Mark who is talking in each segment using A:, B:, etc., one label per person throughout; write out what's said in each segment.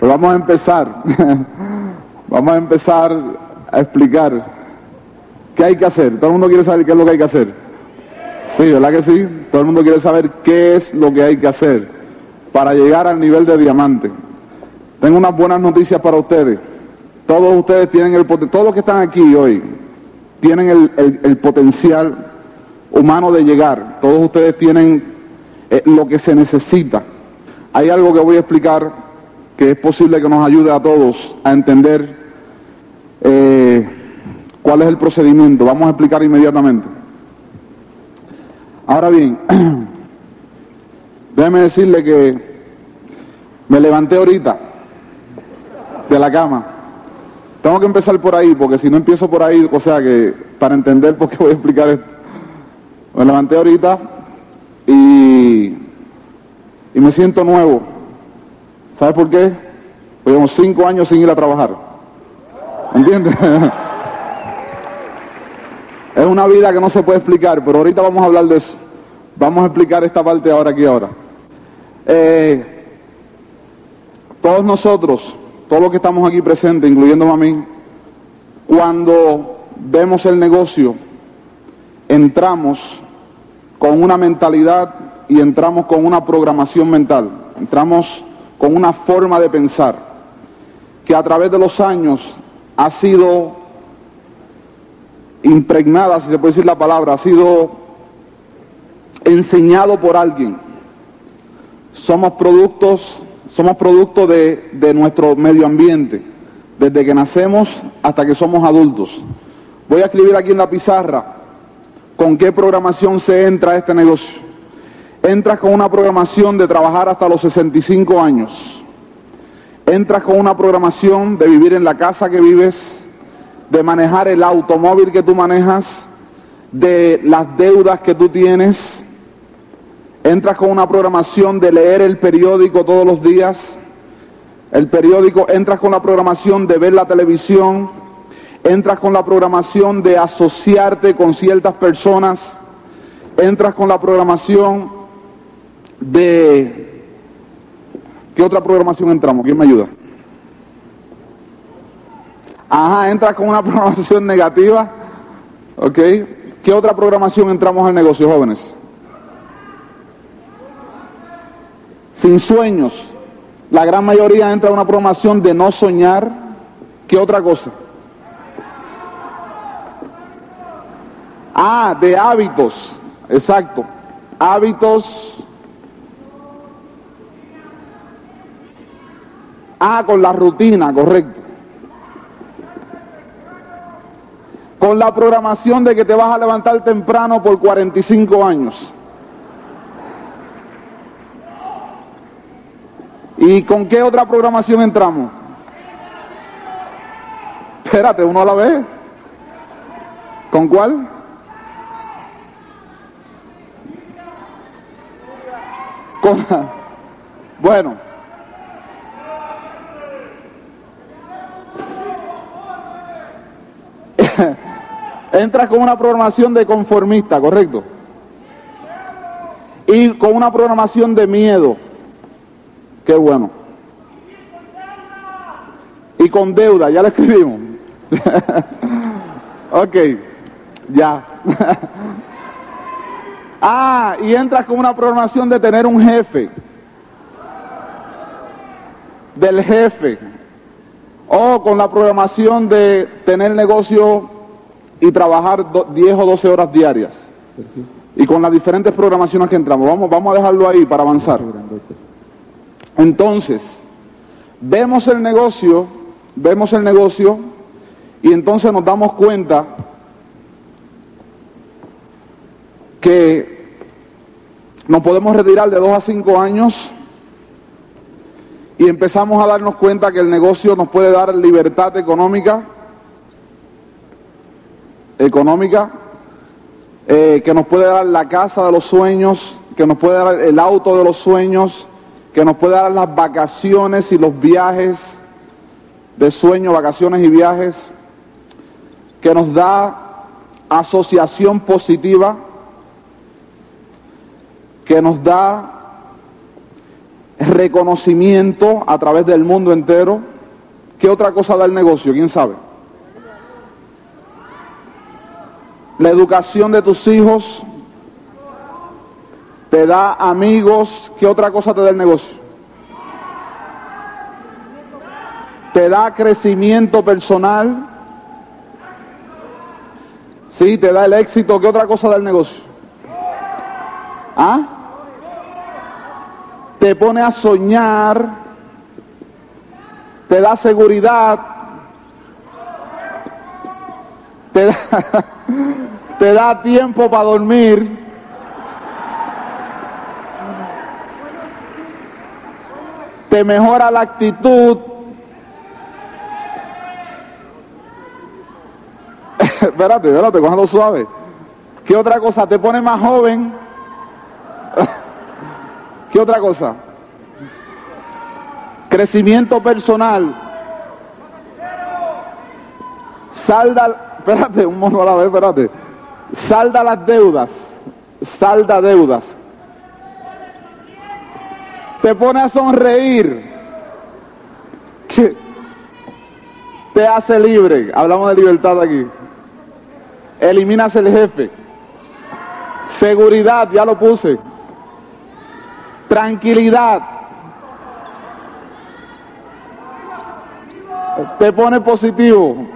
A: Pues vamos a empezar. vamos a empezar a explicar qué hay que hacer. Todo el mundo quiere saber qué es lo que hay que hacer. Sí, ¿verdad que sí? Todo el mundo quiere saber qué es lo que hay que hacer para llegar al nivel de diamante. Tengo unas buenas noticias para ustedes. Todos ustedes tienen el potencial, todos los que están aquí hoy, tienen el, el potencial humano de llegar. Todos ustedes tienen eh, lo que se necesita. Hay algo que voy a explicar que es posible que nos ayude a todos a entender eh, cuál es el procedimiento. Vamos a explicar inmediatamente. Ahora bien, déjeme decirle que me levanté ahorita de la cama. Tengo que empezar por ahí, porque si no empiezo por ahí, o sea que para entender por qué voy a explicar esto. Me levanté ahorita y, y me siento nuevo. ¿Sabes por qué? Pues llevo cinco años sin ir a trabajar. ¿Entiendes? es una vida que no se puede explicar, pero ahorita vamos a hablar de eso. Vamos a explicar esta parte ahora aquí ahora. Eh, todos nosotros, todos los que estamos aquí presentes, incluyéndome a mí, cuando vemos el negocio, entramos con una mentalidad y entramos con una programación mental, entramos con una forma de pensar que a través de los años ha sido impregnada, si se puede decir la palabra, ha sido enseñado por alguien. Somos productos, somos producto de, de nuestro medio ambiente, desde que nacemos hasta que somos adultos. Voy a escribir aquí en la pizarra con qué programación se entra a este negocio. Entras con una programación de trabajar hasta los 65 años. Entras con una programación de vivir en la casa que vives, de manejar el automóvil que tú manejas, de las deudas que tú tienes. Entras con una programación de leer el periódico todos los días. El periódico, entras con la programación de ver la televisión, entras con la programación de asociarte con ciertas personas, entras con la programación de... ¿Qué otra programación entramos? ¿Quién me ayuda? Ajá, entras con una programación negativa, ¿ok? ¿Qué otra programación entramos al negocio, jóvenes? Sin sueños. La gran mayoría entra en una programación de no soñar. ¿Qué otra cosa? Ah, de hábitos, exacto. Hábitos. Ah, con la rutina, correcto. Con la programación de que te vas a levantar temprano por 45 años. ¿Y con qué otra programación entramos? Espérate, uno a la vez. ¿Con cuál? bueno. Entras con una programación de conformista, ¿correcto? Y con una programación de miedo. Qué bueno. Y con deuda, ya lo escribimos. ok, ya. Ah, y entras con una programación de tener un jefe. Del jefe. O con la programación de tener negocio y trabajar 10 o 12 horas diarias. Y con las diferentes programaciones que entramos. Vamos, vamos a dejarlo ahí para avanzar. Entonces, vemos el negocio, vemos el negocio y entonces nos damos cuenta que nos podemos retirar de dos a cinco años y empezamos a darnos cuenta que el negocio nos puede dar libertad económica, económica, eh, que nos puede dar la casa de los sueños, que nos puede dar el auto de los sueños, que nos puede dar las vacaciones y los viajes de sueño, vacaciones y viajes, que nos da asociación positiva, que nos da reconocimiento a través del mundo entero. ¿Qué otra cosa da el negocio? ¿Quién sabe? La educación de tus hijos te da amigos. ¿Qué otra cosa te da el negocio? Te da crecimiento personal. Sí, te da el éxito. ¿Qué otra cosa da el negocio? ¿Ah? Te pone a soñar. Te da seguridad. Te da, te da tiempo para dormir. Te mejora la actitud. espérate, espérate, cojando suave. ¿Qué otra cosa? Te pone más joven. ¿Qué otra cosa? Crecimiento personal. Salda, espérate, un mono a la vez, espérate. Salda las deudas. Salda deudas. Te pone a sonreír. Te hace libre. Hablamos de libertad aquí. Eliminas el jefe. Seguridad, ya lo puse. Tranquilidad. Te pone positivo.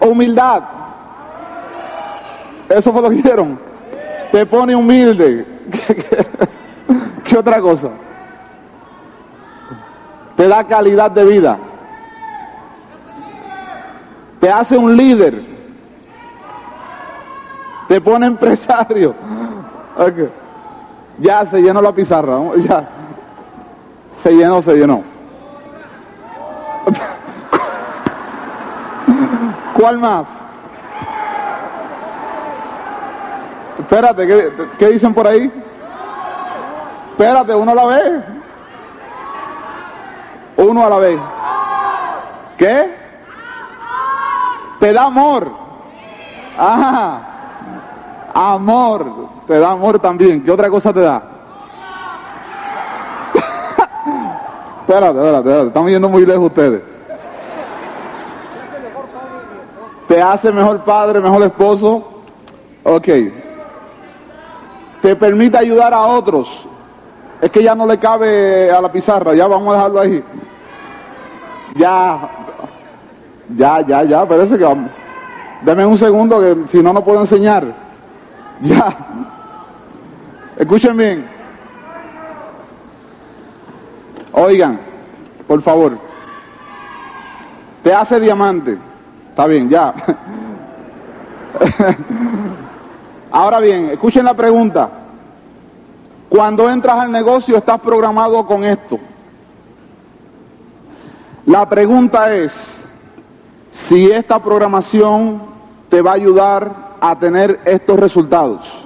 A: Humildad. Eso fue lo que hicieron. Te pone humilde. ¿Qué otra cosa? Te da calidad de vida. Te hace un líder. Te pone empresario. Ya se llenó la pizarra. Ya. Se llenó, se llenó. ¿Cuál más? Espérate, ¿qué, ¿qué, dicen por ahí? Espérate, uno a la vez. Uno a la vez. ¿Qué? Te da amor. Ajá. Amor. Te da amor también. ¿Qué otra cosa te da? espérate, espérate, espérate. Estamos yendo muy lejos ustedes. Te hace mejor padre, mejor esposo. Ok. Te permite ayudar a otros. Es que ya no le cabe a la pizarra, ya vamos a dejarlo ahí. Ya, ya, ya, ya, parece que vamos. Deme un segundo que si no, no puedo enseñar. Ya. Escuchen bien. Oigan, por favor. Te hace diamante. Está bien, ya. Ahora bien, escuchen la pregunta. Cuando entras al negocio estás programado con esto. La pregunta es si esta programación te va a ayudar a tener estos resultados.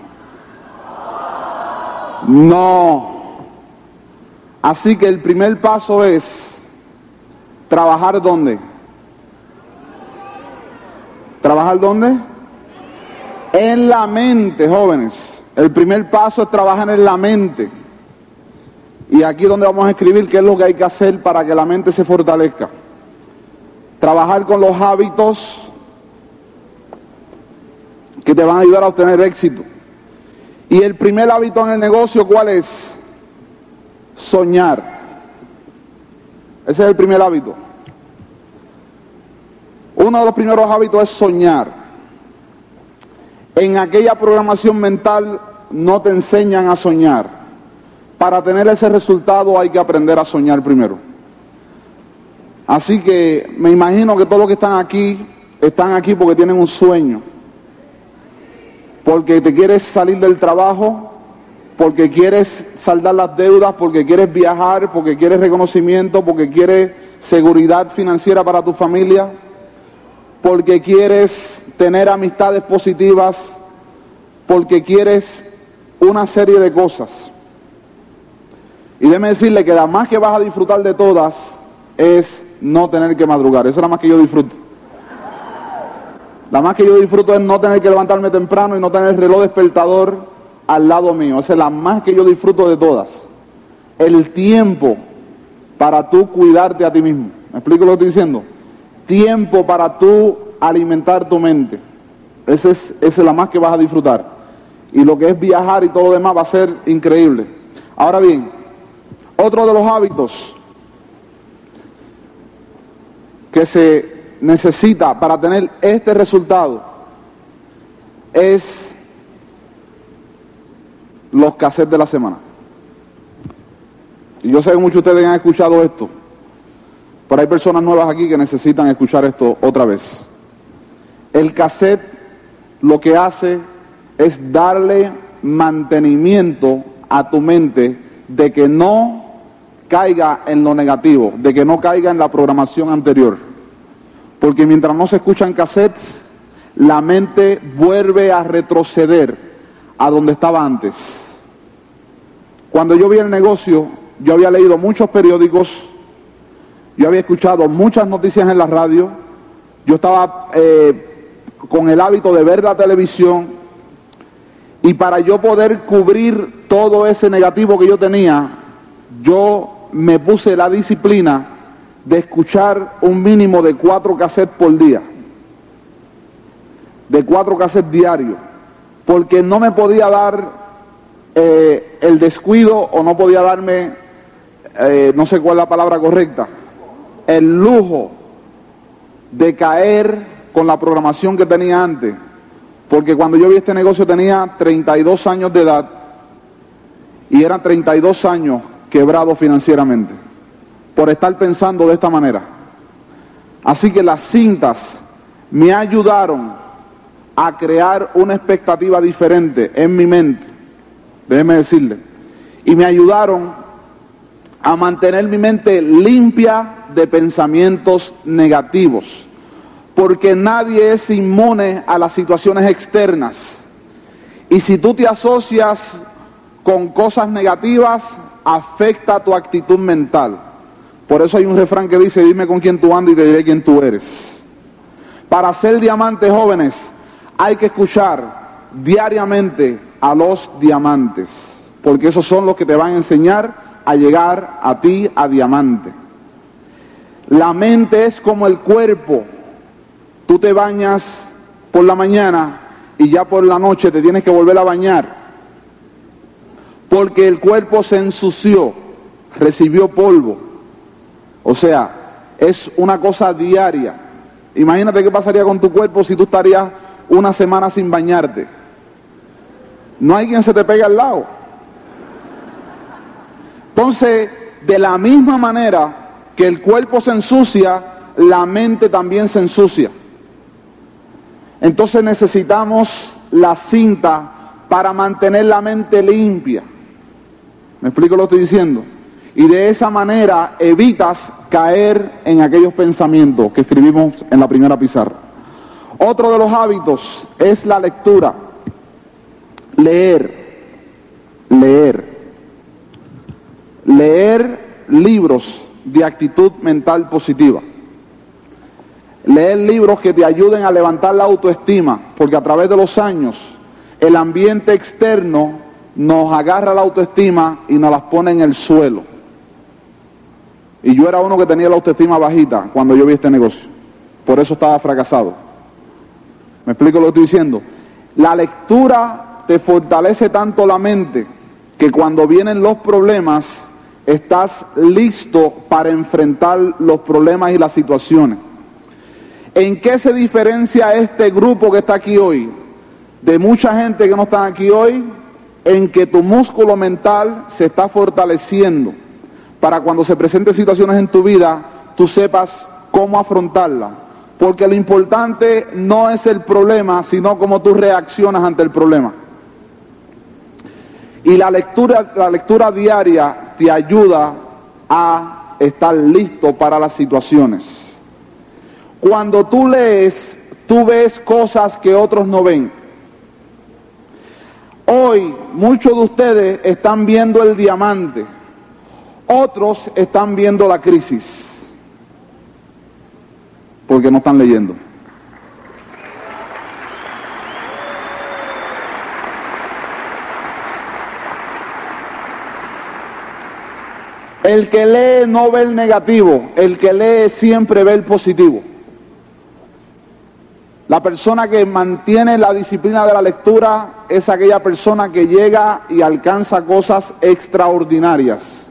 A: No. Así que el primer paso es trabajar dónde. ¿Trabajar dónde? En la mente, jóvenes. El primer paso es trabajar en la mente. Y aquí es donde vamos a escribir qué es lo que hay que hacer para que la mente se fortalezca. Trabajar con los hábitos que te van a ayudar a obtener éxito. Y el primer hábito en el negocio, ¿cuál es? Soñar. Ese es el primer hábito. Uno de los primeros hábitos es soñar. En aquella programación mental no te enseñan a soñar. Para tener ese resultado hay que aprender a soñar primero. Así que me imagino que todos los que están aquí están aquí porque tienen un sueño. Porque te quieres salir del trabajo, porque quieres saldar las deudas, porque quieres viajar, porque quieres reconocimiento, porque quieres seguridad financiera para tu familia, porque quieres tener amistades positivas, porque quieres una serie de cosas. Y déjeme decirle que la más que vas a disfrutar de todas es no tener que madrugar. Esa es la más que yo disfruto. La más que yo disfruto es no tener que levantarme temprano y no tener el reloj despertador al lado mío. Esa es la más que yo disfruto de todas. el tiempo para tú cuidarte a ti mismo. ¿Me explico lo que estoy diciendo? Tiempo para tú alimentar tu mente. Esa es, esa es la más que vas a disfrutar. Y lo que es viajar y todo lo demás va a ser increíble. Ahora bien, otro de los hábitos que se necesita para tener este resultado es los cassettes de la semana. Y yo sé que muchos de ustedes han escuchado esto, pero hay personas nuevas aquí que necesitan escuchar esto otra vez. El cassette lo que hace es darle mantenimiento a tu mente de que no caiga en lo negativo, de que no caiga en la programación anterior. Porque mientras no se escuchan cassettes, la mente vuelve a retroceder a donde estaba antes. Cuando yo vi el negocio, yo había leído muchos periódicos, yo había escuchado muchas noticias en la radio, yo estaba eh, con el hábito de ver la televisión y para yo poder cubrir todo ese negativo que yo tenía, yo me puse la disciplina de escuchar un mínimo de cuatro cassettes por día, de cuatro cassettes diarios, porque no me podía dar eh, el descuido o no podía darme, eh, no sé cuál es la palabra correcta, el lujo de caer con la programación que tenía antes. Porque cuando yo vi este negocio tenía 32 años de edad y eran 32 años quebrado financieramente por estar pensando de esta manera. Así que las cintas me ayudaron a crear una expectativa diferente en mi mente, déjeme decirle, y me ayudaron a mantener mi mente limpia de pensamientos negativos, porque nadie es inmune a las situaciones externas. Y si tú te asocias con cosas negativas, afecta tu actitud mental. Por eso hay un refrán que dice, dime con quién tú andas y te diré quién tú eres. Para ser diamantes jóvenes hay que escuchar diariamente a los diamantes, porque esos son los que te van a enseñar a llegar a ti a diamante. La mente es como el cuerpo. Tú te bañas por la mañana y ya por la noche te tienes que volver a bañar porque el cuerpo se ensució, recibió polvo. O sea, es una cosa diaria. Imagínate qué pasaría con tu cuerpo si tú estarías una semana sin bañarte. No hay quien se te pegue al lado. Entonces, de la misma manera que el cuerpo se ensucia, la mente también se ensucia. Entonces necesitamos la cinta para mantener la mente limpia. ¿Me explico lo que estoy diciendo? Y de esa manera evitas caer en aquellos pensamientos que escribimos en la primera pizarra. Otro de los hábitos es la lectura. Leer. Leer. Leer libros de actitud mental positiva. Leer libros que te ayuden a levantar la autoestima, porque a través de los años el ambiente externo nos agarra la autoestima y nos las pone en el suelo. Y yo era uno que tenía la autoestima bajita cuando yo vi este negocio. Por eso estaba fracasado. ¿Me explico lo que estoy diciendo? La lectura te fortalece tanto la mente que cuando vienen los problemas estás listo para enfrentar los problemas y las situaciones. ¿En qué se diferencia este grupo que está aquí hoy de mucha gente que no está aquí hoy en que tu músculo mental se está fortaleciendo para cuando se presenten situaciones en tu vida, tú sepas cómo afrontarla. Porque lo importante no es el problema, sino cómo tú reaccionas ante el problema. Y la lectura, la lectura diaria te ayuda a estar listo para las situaciones. Cuando tú lees, tú ves cosas que otros no ven. Hoy muchos de ustedes están viendo el diamante, otros están viendo la crisis, porque no están leyendo. El que lee no ve el negativo, el que lee siempre ve el positivo. La persona que mantiene la disciplina de la lectura es aquella persona que llega y alcanza cosas extraordinarias.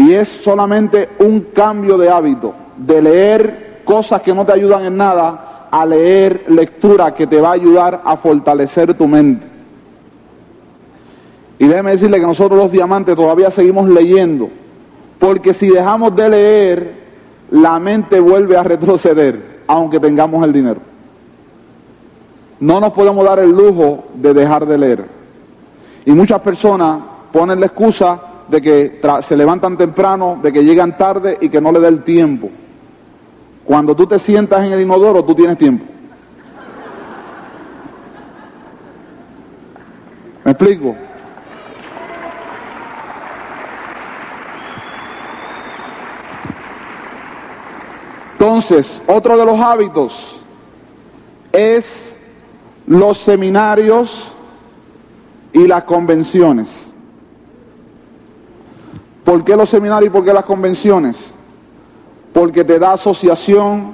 A: Y es solamente un cambio de hábito, de leer cosas que no te ayudan en nada, a leer lectura que te va a ayudar a fortalecer tu mente. Y déjeme decirle que nosotros los diamantes todavía seguimos leyendo, porque si dejamos de leer, la mente vuelve a retroceder, aunque tengamos el dinero. No nos podemos dar el lujo de dejar de leer. Y muchas personas ponen la excusa de que se levantan temprano, de que llegan tarde y que no le da el tiempo. Cuando tú te sientas en el inodoro, tú tienes tiempo. ¿Me explico? Entonces, otro de los hábitos es los seminarios y las convenciones. ¿Por qué los seminarios y por qué las convenciones? Porque te da asociación,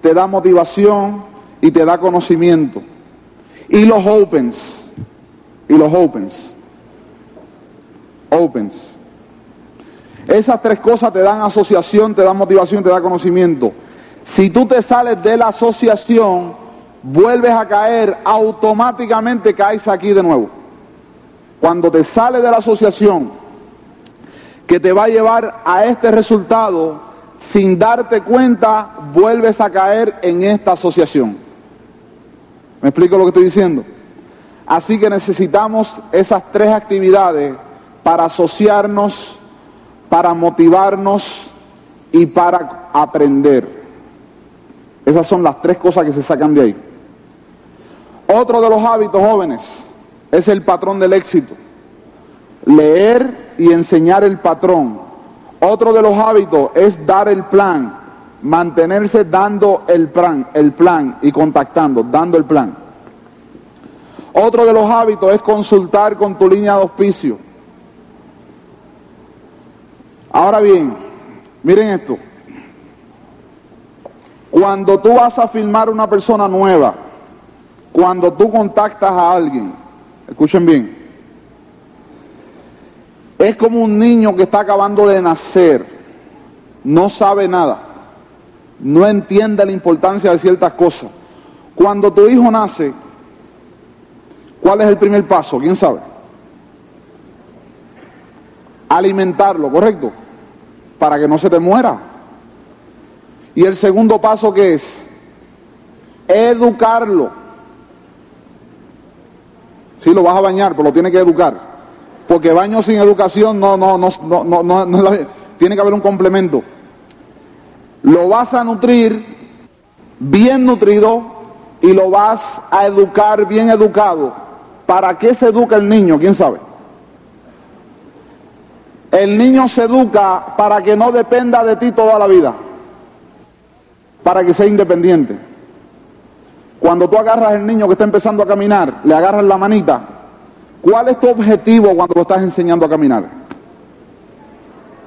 A: te da motivación y te da conocimiento. Y los opens, y los opens, opens. Esas tres cosas te dan asociación, te dan motivación, te dan conocimiento. Si tú te sales de la asociación, vuelves a caer, automáticamente caes aquí de nuevo. Cuando te sales de la asociación, que te va a llevar a este resultado, sin darte cuenta, vuelves a caer en esta asociación. ¿Me explico lo que estoy diciendo? Así que necesitamos esas tres actividades para asociarnos para motivarnos y para aprender. Esas son las tres cosas que se sacan de ahí. Otro de los hábitos jóvenes es el patrón del éxito. Leer y enseñar el patrón. Otro de los hábitos es dar el plan, mantenerse dando el plan, el plan y contactando, dando el plan. Otro de los hábitos es consultar con tu línea de auspicio Ahora bien, miren esto. Cuando tú vas a filmar una persona nueva, cuando tú contactas a alguien, escuchen bien, es como un niño que está acabando de nacer, no sabe nada, no entiende la importancia de ciertas cosas. Cuando tu hijo nace, ¿cuál es el primer paso? ¿Quién sabe? Alimentarlo, ¿correcto? para que no se te muera. Y el segundo paso que es educarlo. Si lo vas a bañar, pero lo tiene que educar. Porque baño sin educación no, no, no, no, no, no, tiene que haber un complemento. Lo vas a nutrir bien nutrido y lo vas a educar bien educado. ¿Para qué se educa el niño? ¿Quién sabe? El niño se educa para que no dependa de ti toda la vida, para que sea independiente. Cuando tú agarras al niño que está empezando a caminar, le agarras la manita, ¿cuál es tu objetivo cuando lo estás enseñando a caminar?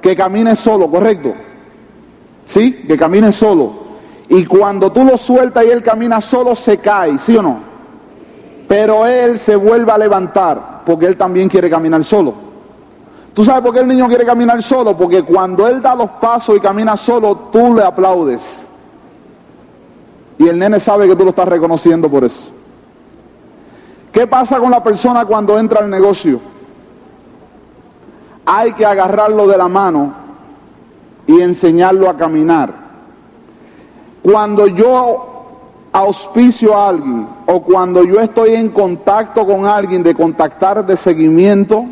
A: Que camine solo, ¿correcto? ¿Sí? Que camine solo. Y cuando tú lo sueltas y él camina solo, se cae, ¿sí o no? Pero él se vuelve a levantar, porque él también quiere caminar solo. ¿Tú sabes por qué el niño quiere caminar solo? Porque cuando él da los pasos y camina solo, tú le aplaudes. Y el nene sabe que tú lo estás reconociendo por eso. ¿Qué pasa con la persona cuando entra al negocio? Hay que agarrarlo de la mano y enseñarlo a caminar. Cuando yo auspicio a alguien o cuando yo estoy en contacto con alguien de contactar de seguimiento,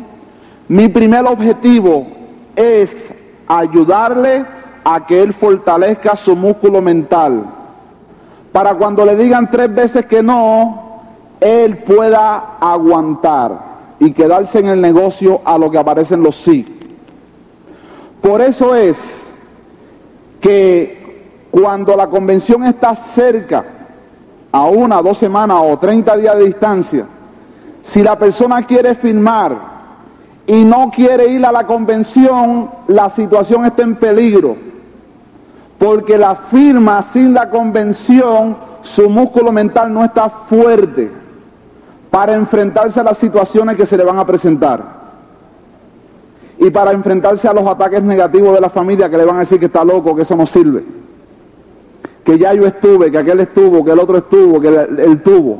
A: mi primer objetivo es ayudarle a que él fortalezca su músculo mental. Para cuando le digan tres veces que no, él pueda aguantar y quedarse en el negocio a lo que aparecen los sí. Por eso es que cuando la convención está cerca, a una, dos semanas o treinta días de distancia, si la persona quiere firmar y no quiere ir a la convención, la situación está en peligro. Porque la firma sin la convención, su músculo mental no está fuerte para enfrentarse a las situaciones que se le van a presentar. Y para enfrentarse a los ataques negativos de la familia que le van a decir que está loco, que eso no sirve. Que ya yo estuve, que aquel estuvo, que el otro estuvo, que él tuvo.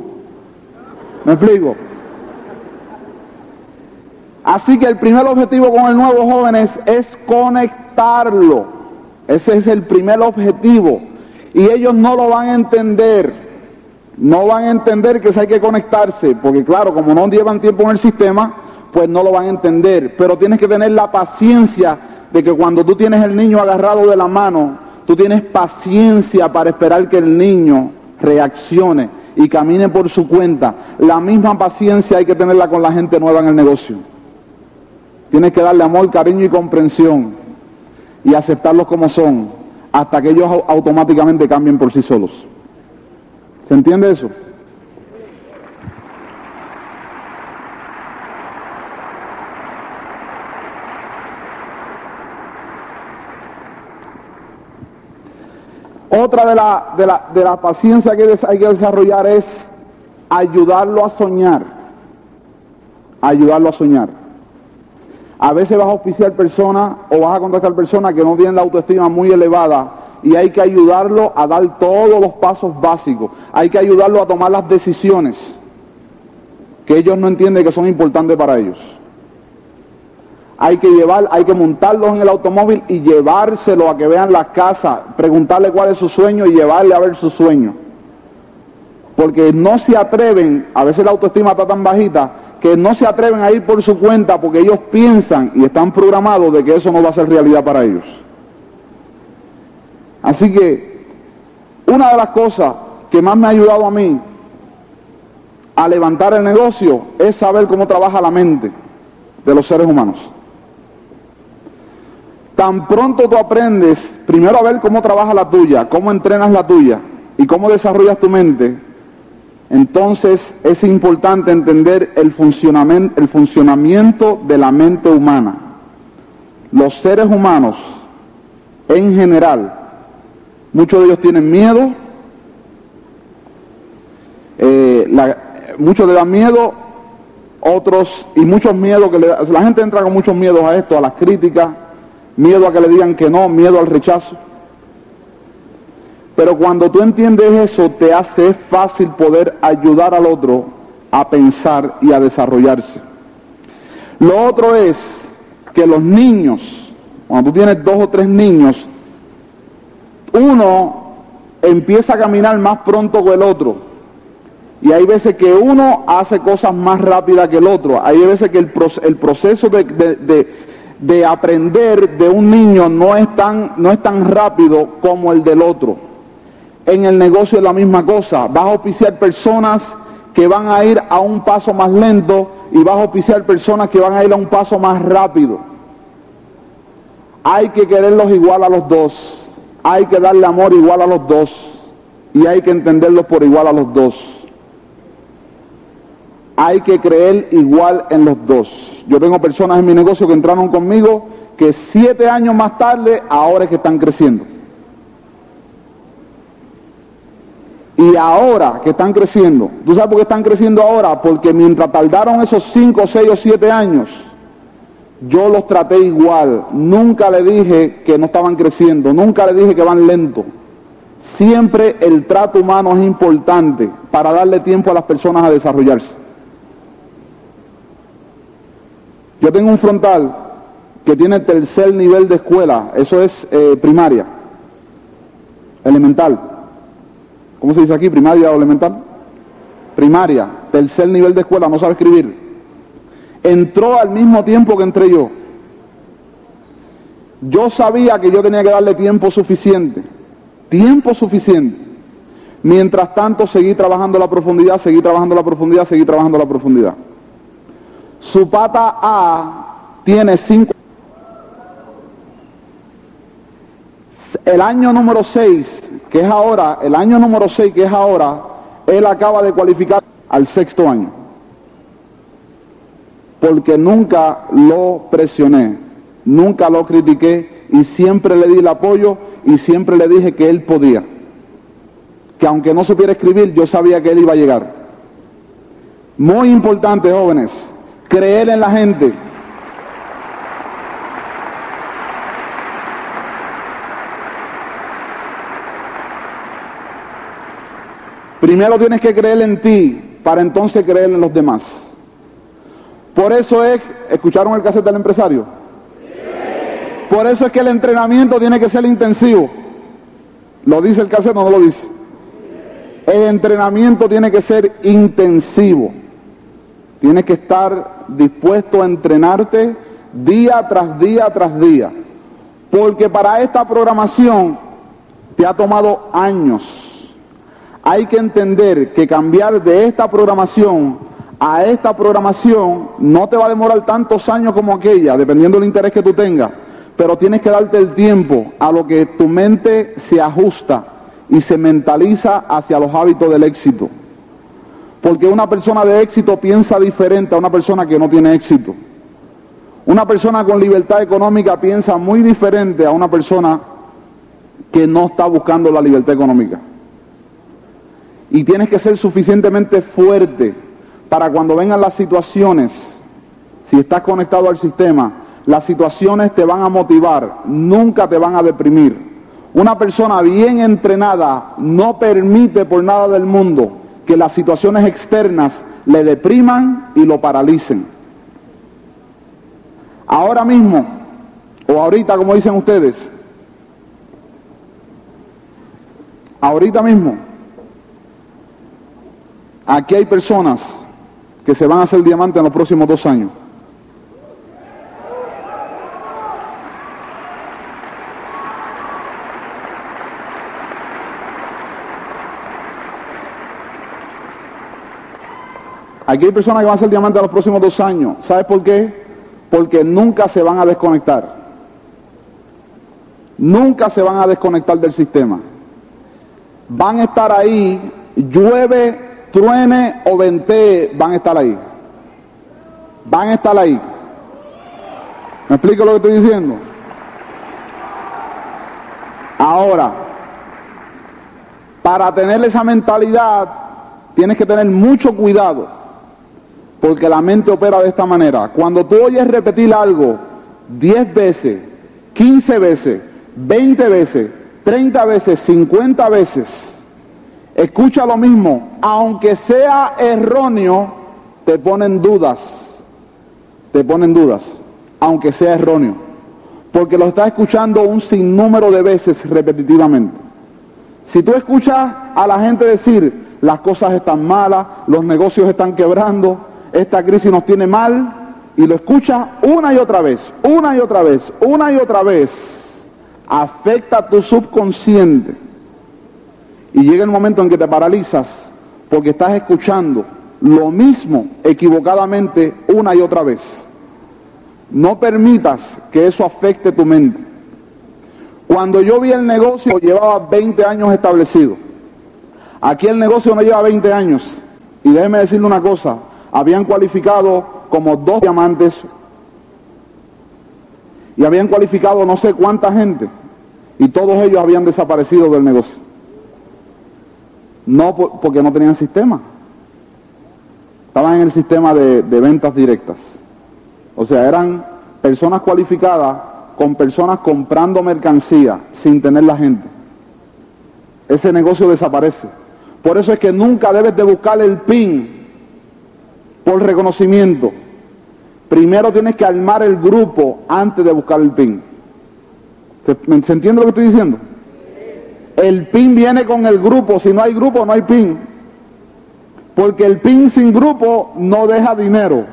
A: ¿Me explico? Así que el primer objetivo con el nuevo jóvenes es conectarlo. Ese es el primer objetivo. Y ellos no lo van a entender. No van a entender que hay que conectarse. Porque claro, como no llevan tiempo en el sistema, pues no lo van a entender. Pero tienes que tener la paciencia de que cuando tú tienes el niño agarrado de la mano, tú tienes paciencia para esperar que el niño reaccione y camine por su cuenta. La misma paciencia hay que tenerla con la gente nueva en el negocio. Tienes que darle amor, cariño y comprensión y aceptarlos como son hasta que ellos automáticamente cambien por sí solos. ¿Se entiende eso? Otra de la, de la, de la paciencia que hay que desarrollar es ayudarlo a soñar. Ayudarlo a soñar. A veces vas a auspiciar personas o vas a contactar personas que no tienen la autoestima muy elevada y hay que ayudarlo a dar todos los pasos básicos. Hay que ayudarlo a tomar las decisiones que ellos no entienden que son importantes para ellos. Hay que llevar, hay que montarlos en el automóvil y llevárselo a que vean la casa, preguntarle cuál es su sueño y llevarle a ver su sueño. Porque no se atreven, a veces la autoestima está tan bajita, que no se atreven a ir por su cuenta porque ellos piensan y están programados de que eso no va a ser realidad para ellos. Así que una de las cosas que más me ha ayudado a mí a levantar el negocio es saber cómo trabaja la mente de los seres humanos. Tan pronto tú aprendes primero a ver cómo trabaja la tuya, cómo entrenas la tuya y cómo desarrollas tu mente, entonces es importante entender el funcionamiento, el funcionamiento de la mente humana. Los seres humanos, en general, muchos de ellos tienen miedo, eh, muchos le dan miedo, otros, y muchos miedos que le, la gente entra con muchos miedos a esto, a las críticas, miedo a que le digan que no, miedo al rechazo. Pero cuando tú entiendes eso, te hace fácil poder ayudar al otro a pensar y a desarrollarse. Lo otro es que los niños, cuando tú tienes dos o tres niños, uno empieza a caminar más pronto que el otro. Y hay veces que uno hace cosas más rápidas que el otro. Hay veces que el, proceso de, de, aprender de un niño no es, tan, no es tan rápido como el del otro en el negocio es la misma cosa. Vas a auspiciar personas que van a ir a un paso más lento y vas a auspiciar personas que van a ir a un paso más rápido. Hay que quererlos igual a los dos. Hay que darle amor igual a los dos. Y hay que entenderlos por igual a los dos. Hay que creer igual en los dos. Yo tengo personas en mi negocio que entraron conmigo que siete años más tarde ahora es que están creciendo. Y ahora que están creciendo, ¿tú sabes por qué están creciendo ahora? Porque mientras tardaron esos 5, 6 o 7 años, yo los traté igual. Nunca le dije que no estaban creciendo, nunca le dije que van lento. Siempre el trato humano es importante para darle tiempo a las personas a desarrollarse. Yo tengo un frontal que tiene tercer nivel de escuela, eso es eh, primaria, elemental. ¿cómo se dice aquí? Primaria o elemental. Primaria, tercer nivel de escuela, no sabe escribir. Entró al mismo tiempo que entré yo. Yo sabía que yo tenía que darle tiempo suficiente, tiempo suficiente. Mientras tanto, seguí trabajando la profundidad, seguí trabajando la profundidad, seguí trabajando la profundidad. Su pata A tiene cinco. El año número 6 que es ahora, el año número 6, que es ahora, él acaba de cualificar al sexto año. Porque nunca lo presioné, nunca lo critiqué y siempre le di el apoyo y siempre le dije que él podía. Que aunque no supiera escribir, yo sabía que él iba a llegar. Muy importante, jóvenes, creer en la gente. Primero tienes que creer en ti para entonces creer en los demás. Por eso es, ¿escucharon el cassette del empresario? Por eso es que el entrenamiento tiene que ser intensivo. ¿Lo dice el cassette o no lo dice? El entrenamiento tiene que ser intensivo. Tienes que estar dispuesto a entrenarte día tras día tras día. Porque para esta programación te ha tomado años. Hay que entender que cambiar de esta programación a esta programación no te va a demorar tantos años como aquella, dependiendo del interés que tú tengas, pero tienes que darte el tiempo a lo que tu mente se ajusta y se mentaliza hacia los hábitos del éxito. Porque una persona de éxito piensa diferente a una persona que no tiene éxito. Una persona con libertad económica piensa muy diferente a una persona que no está buscando la libertad económica. Y tienes que ser suficientemente fuerte para cuando vengan las situaciones, si estás conectado al sistema, las situaciones te van a motivar, nunca te van a deprimir. Una persona bien entrenada no permite por nada del mundo que las situaciones externas le depriman y lo paralicen. Ahora mismo, o ahorita como dicen ustedes, ahorita mismo, aquí hay personas que se van a hacer diamantes en los próximos dos años. Aquí hay personas que van a ser diamantes en los próximos dos años. ¿Sabes por qué? Porque nunca se van a desconectar. Nunca se van a desconectar del sistema. Van a estar ahí, llueve, truene o ventee, van a estar ahí. Van a estar ahí. ¿Me explico lo que estoy diciendo? Ahora, para tener esa mentalidad, tienes que tener mucho cuidado, porque la mente opera de esta manera. Cuando tú oyes repetir algo 10 veces, 15 veces, 20 veces, 30 veces, 50 veces, escucha lo mismo, aunque sea erróneo, te ponen dudas, te ponen dudas, aunque sea erróneo, porque lo estás escuchando un sinnúmero de veces repetitivamente. Si tú escuchas a la gente decir, las cosas están malas, los negocios están quebrando, esta crisis nos tiene mal, y lo escuchas una y otra vez, una y otra vez, una y otra vez, afecta a tu subconsciente y llega el momento en que te paralizas porque estás escuchando lo mismo equivocadamente una y otra vez. No permitas que eso afecte tu mente. Cuando yo vi el negocio, llevaba 20 años establecido. Aquí el negocio no lleva 20 años. Y déjeme decirle una cosa, habían cualificado como dos diamantes y habían cualificado no sé cuánta gente y todos ellos habían desaparecido del negocio. No porque no tenían sistema. Estaban en el sistema de, ventas directas. O sea, eran personas cualificadas con personas comprando mercancía sin tener la gente. Ese negocio desaparece. Por eso es que nunca debes de buscar el PIN por reconocimiento. Primero tienes que armar el grupo antes de buscar el PIN. ¿Se, ¿Se entiende lo que estoy diciendo? El PIN viene con el grupo, si no hay grupo no hay PIN. Porque el PIN sin grupo no deja dinero,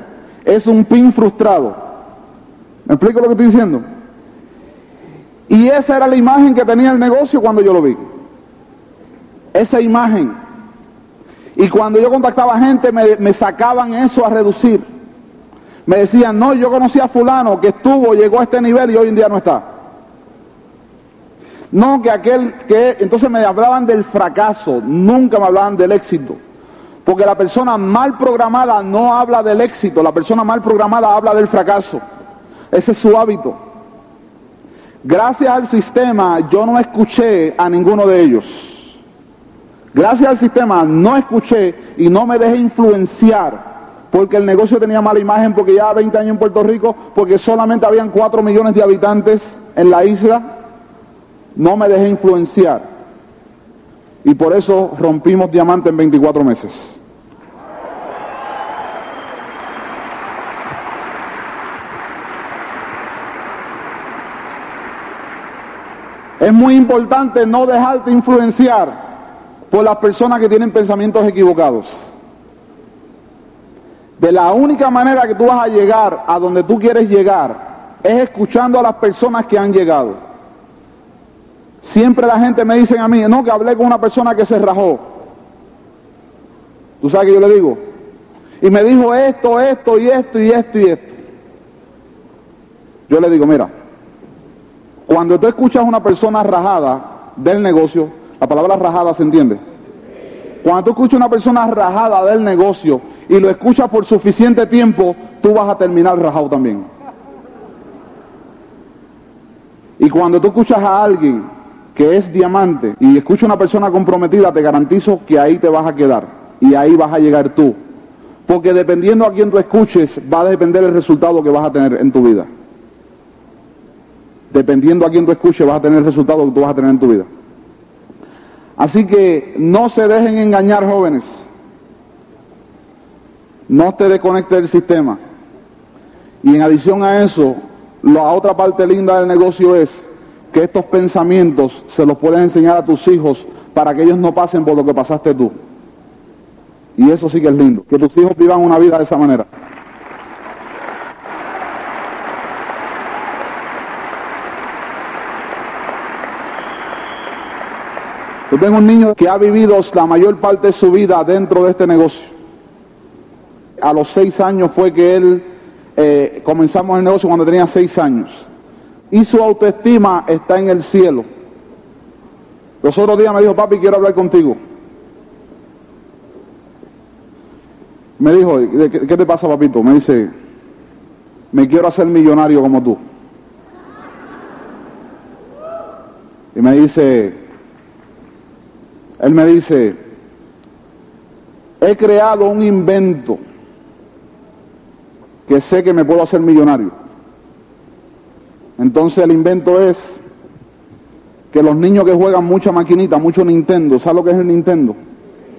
A: es un PIN frustrado. ¿Me explico lo que estoy diciendo? Y esa era la imagen que tenía el negocio cuando yo lo vi. Esa imagen. Y cuando yo contactaba gente me, me sacaban eso a reducir. Me decían, no, yo conocí a fulano que estuvo, llegó a este nivel y hoy en día no está. No, que aquel que entonces me hablaban del fracaso, nunca me hablaban del éxito. Porque la persona mal programada no habla del éxito, la persona mal programada habla del fracaso. Ese es su hábito. Gracias al sistema yo no escuché a ninguno de ellos. Gracias al sistema no escuché y no me dejé influenciar porque el negocio tenía mala imagen, porque ya 20 años en Puerto Rico, porque solamente habían 4 millones de habitantes en la isla. No me dejé influenciar. Y por eso rompimos diamante en 24 meses. Es muy importante no dejarte influenciar por las personas que tienen pensamientos equivocados. De la única manera que tú vas a llegar a donde tú quieres llegar es escuchando a las personas que han llegado. Siempre la gente me dice a mí, no, que hablé con una persona que se rajó. ¿Tú sabes que yo le digo? Y me dijo esto, esto y esto y esto y esto. Yo le digo, mira, cuando tú escuchas a una persona rajada del negocio, la palabra rajada se entiende. Cuando tú escuchas a una persona rajada del negocio y lo escuchas por suficiente tiempo, tú vas a terminar rajado también. Y cuando tú escuchas a alguien que es diamante y escucha una persona comprometida, te garantizo que ahí te vas a quedar y ahí vas a llegar tú. Porque dependiendo a quién tú escuches, va a depender el resultado que vas a tener en tu vida dependiendo a quién tú escuches, vas a tener el resultado que tú vas a tener en tu vida. Así que no se dejen engañar jóvenes. No te desconectes del sistema. Y en adición a eso, la otra parte linda del negocio es que estos pensamientos se los puedes enseñar a tus hijos para que ellos no pasen por lo que pasaste tú. Y eso sí que es lindo, que tus hijos vivan una vida de esa manera. Yo tengo un niño que ha vivido la mayor parte de su vida dentro de este negocio. A los seis años fue que él eh, comenzamos el negocio cuando tenía seis años. Y su autoestima está en el cielo. Los otros días me dijo, papi, quiero hablar contigo. Me dijo, ¿qué te pasa, papito? Me dice, me quiero hacer millonario como tú. Y me dice, él me dice, he creado un invento que sé que me puedo hacer millonario. Entonces el invento es que los niños que juegan mucha maquinita, mucho Nintendo, ¿sabes lo que es el Nintendo?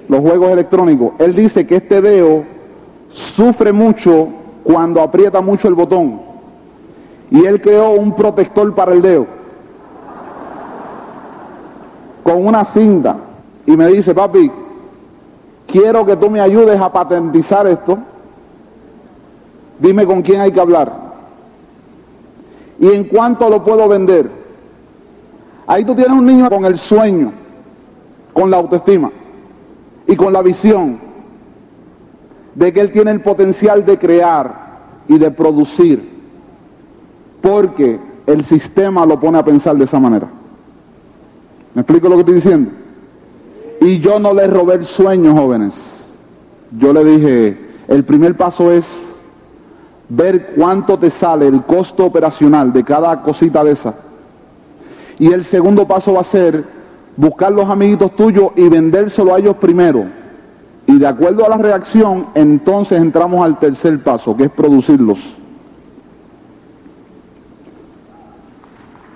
A: Los juegos electrónicos. Él dice que este dedo sufre mucho cuando aprieta mucho el botón. Y él creó un protector para el dedo. Con una cinta y me dice, papi, quiero que tú me ayudes a patentizar esto. Dime con quién hay que hablar. Y en cuánto lo puedo vender. Ahí tú tienes un niño con el sueño, con la autoestima y con la visión de que él tiene el potencial de crear y de producir. Porque el sistema lo pone a pensar de esa manera. ¿Me explico lo que estoy diciendo? Y yo no le robé el sueño, jóvenes. Yo le dije, el primer paso es ver cuánto te sale el costo operacional de cada cosita de esa. Y el segundo paso va a ser buscar los amiguitos tuyos y vendérselo a ellos primero. Y de acuerdo a la reacción, entonces entramos al tercer paso, que es producirlos.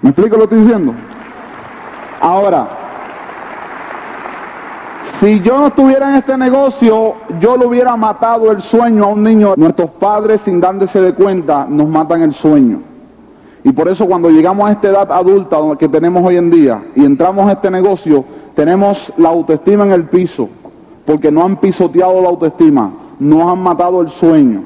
A: ¿Me explico lo que estoy diciendo? Ahora, si yo no estuviera en este negocio, yo le hubiera matado el sueño a un niño. Nuestros padres, sin dándose de cuenta, nos matan el sueño. Y por eso cuando llegamos a esta edad adulta que tenemos hoy en día y entramos a este negocio, tenemos la autoestima en el piso, porque no han pisoteado la autoestima, no han matado el sueño.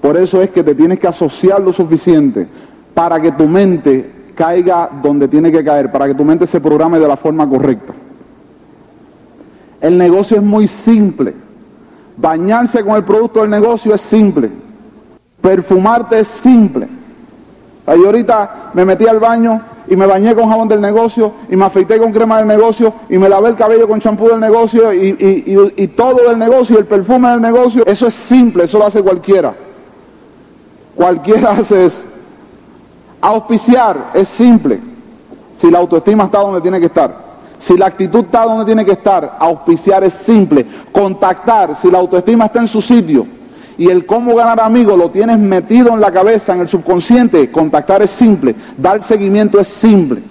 A: Por eso es que te tienes que asociar lo suficiente para que tu mente caiga donde tiene que caer, para que tu mente se programe de la forma correcta. El negocio es muy simple. Bañarse con el producto del negocio es simple. Perfumarte es simple. Ahí ahorita me metí al baño y me bañé con jabón del negocio y me afeité con crema del negocio y me lavé el cabello con champú del negocio y, y, y, todo del negocio, el perfume del negocio. Eso es simple, eso lo hace cualquiera. Cualquiera hace eso. Auspiciar es simple. Si la autoestima está donde tiene que estar. Si la actitud está donde tiene que estar, auspiciar es simple. Contactar, si la autoestima está en su sitio y el cómo ganar amigos lo tienes metido en la cabeza, en el subconsciente, contactar es simple. Dar seguimiento es simple.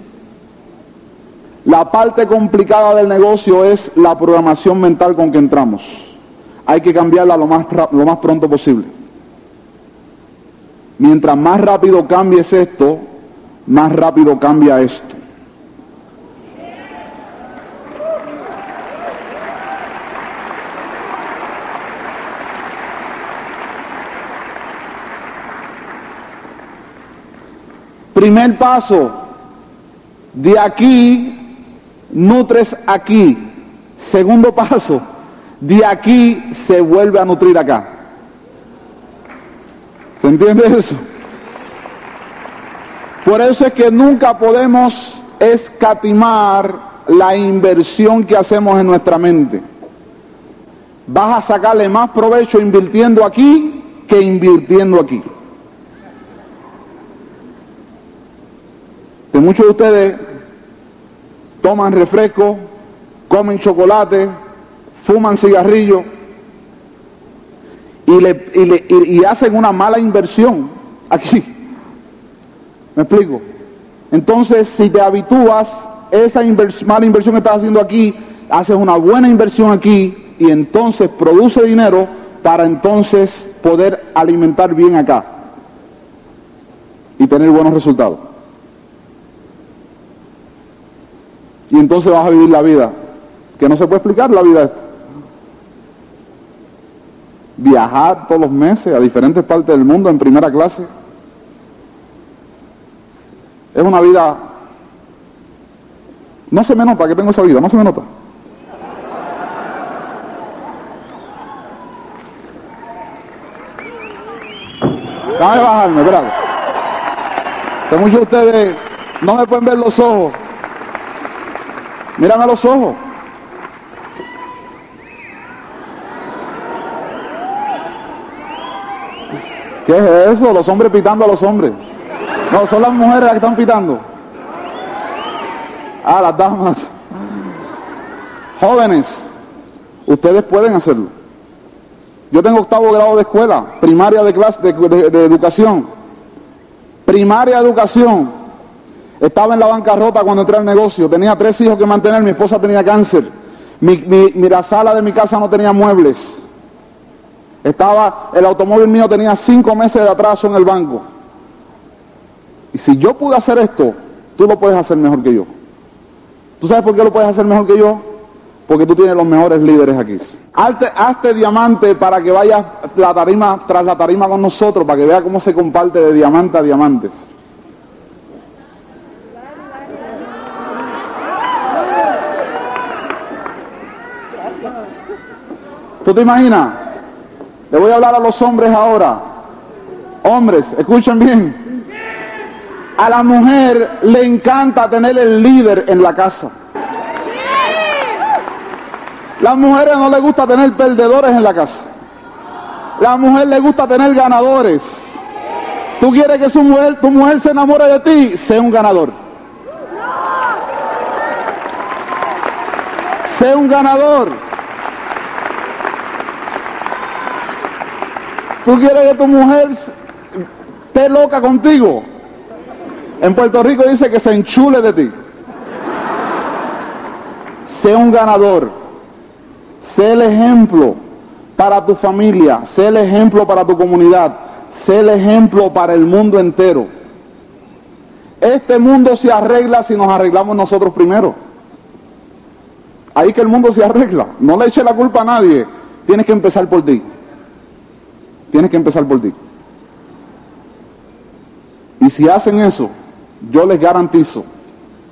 A: La parte complicada del negocio es la programación mental con que entramos. Hay que cambiarla lo más, lo más pronto posible. Mientras más rápido cambies esto, más rápido cambia esto. Primer paso, de aquí nutres aquí. Segundo paso, de aquí se vuelve a nutrir acá. ¿Se entiende eso? Por eso es que nunca podemos escatimar la inversión que hacemos en nuestra mente. Vas a sacarle más provecho invirtiendo aquí que invirtiendo aquí. Muchos de ustedes toman refresco, comen chocolate, fuman cigarrillo y, le, y, hacen una mala inversión aquí. ¿Me explico? Entonces, si te habitúas, esa mala inversión que estás haciendo aquí, haces una buena inversión aquí y entonces produce dinero para entonces poder alimentar bien acá y tener buenos resultados. Y entonces vas a vivir la vida, que no se puede explicar la vida. Viajar todos los meses a diferentes partes del mundo en primera clase. Es una vida... No se me nota que tengo esa vida, no se me nota. Dame bajarme, espérate. Que muchos de ustedes no me pueden ver los ojos. Mírame a los ojos. ¿Qué es eso? Los hombres pitando a los hombres. No, son las mujeres las que están pitando. Ah, las damas. Jóvenes, ustedes pueden hacerlo. Yo tengo octavo grado de escuela, primaria de clase de, de educación. Primaria educación. Estaba en la bancarrota cuando entré al negocio. Tenía tres hijos que mantener. Mi esposa tenía cáncer. Mi, la sala de mi casa no tenía muebles. Estaba, el automóvil mío tenía cinco meses de atraso en el banco. Y si yo pude hacer esto, tú lo puedes hacer mejor que yo. ¿Tú sabes por qué lo puedes hacer mejor que yo? Porque tú tienes los mejores líderes aquí. Hazte, hazte diamante para que vayas la tarima, tras la tarima con nosotros, para que vea cómo se comparte de diamante a diamantes. ¿Tú te imaginas? Le voy a hablar a los hombres ahora. Hombres, escuchen bien. A la mujer le encanta tener el líder en la casa. Las mujeres no le gusta tener perdedores en la casa. La mujer le gusta tener ganadores. Tú quieres que su mujer, tu mujer se enamore de ti, sé un ganador. Sé un ganador. ¿Tú quieres que tu mujer esté loca contigo? En Puerto Rico dice que se enchule de ti. Sé un ganador. Sé el ejemplo para tu familia. Sé el ejemplo para tu comunidad. Sé el ejemplo para el mundo entero. Este mundo se arregla si nos arreglamos nosotros primero. Ahí que el mundo se arregla. No le eche la culpa a nadie. Tienes que empezar por ti. Tienes que empezar por ti. Y si hacen eso, yo les garantizo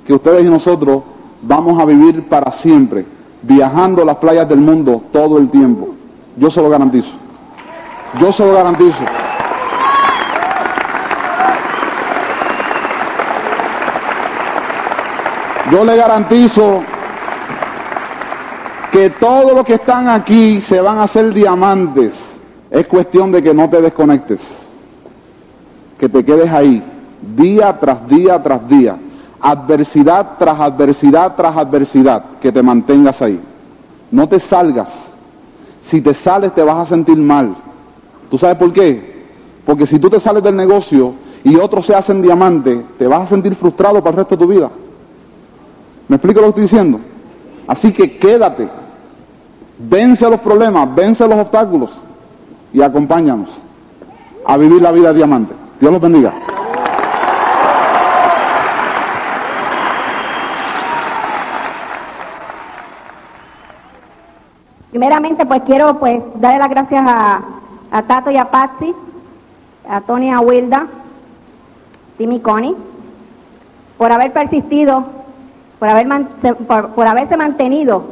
A: que ustedes y nosotros vamos a vivir para siempre, viajando las playas del mundo todo el tiempo. Yo se lo garantizo. Yo se lo garantizo. Yo le garantizo que todos los que están aquí se van a hacer diamantes. Es cuestión de que no te desconectes, que te quedes ahí, día tras día tras día, adversidad tras adversidad tras adversidad, que te mantengas ahí. No te salgas. Si te sales te vas a sentir mal. ¿Tú sabes por qué? Porque si tú te sales del negocio y otros se hacen diamante, te vas a sentir frustrado para el resto de tu vida. ¿Me explico lo que estoy diciendo? Así que quédate, vence los problemas, vence los obstáculos y acompáñanos a vivir la vida diamante. Dios los bendiga.
B: Primeramente, pues quiero pues darle las gracias a, a Tato y a Patsy, a Tony a Wilda, Timmy Connie, por haber persistido, por, haber por, por, haberse mantenido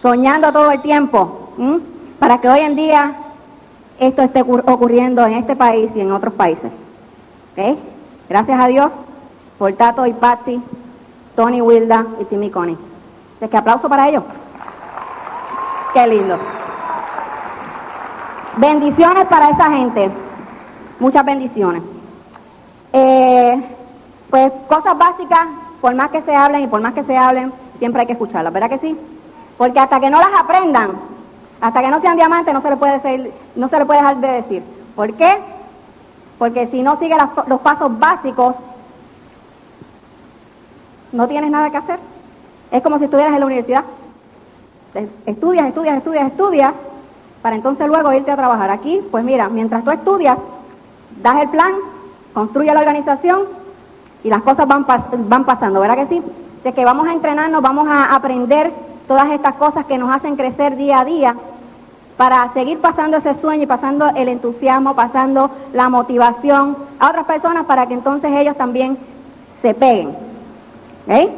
B: soñando todo el tiempo, para que hoy en día esto esté ocurriendo en este país y en otros países. ¿Okay? Gracias a Dios por Tato y Patsy, Tony Wilda y Timmy Connie. Así que aplauso para ellos. Qué lindo. Bendiciones para esa gente. Muchas bendiciones. Eh, pues cosas básicas, por más que se hablen y por más que se hablen, siempre hay que escucharlas, ¿verdad que sí? Porque hasta que no las aprendan, hasta que no sean diamantes, no se le puede, ser, no se le puede dejar de decir. ¿Por qué? Porque si no sigue los pasos básicos, no tienes nada que hacer. Es como si estuvieras en la universidad. Estudias, estudias, estudias, estudias, para entonces luego irte a trabajar. Aquí, pues mira, mientras tú estudias, das el plan, construye la organización y las cosas van, van pasando, ¿verdad que sí? De que vamos a entrenarnos, vamos a aprender todas estas cosas que nos hacen crecer día a día para seguir pasando ese sueño y pasando el entusiasmo, pasando la motivación a otras personas para que entonces ellos también se peguen. ¿Eh?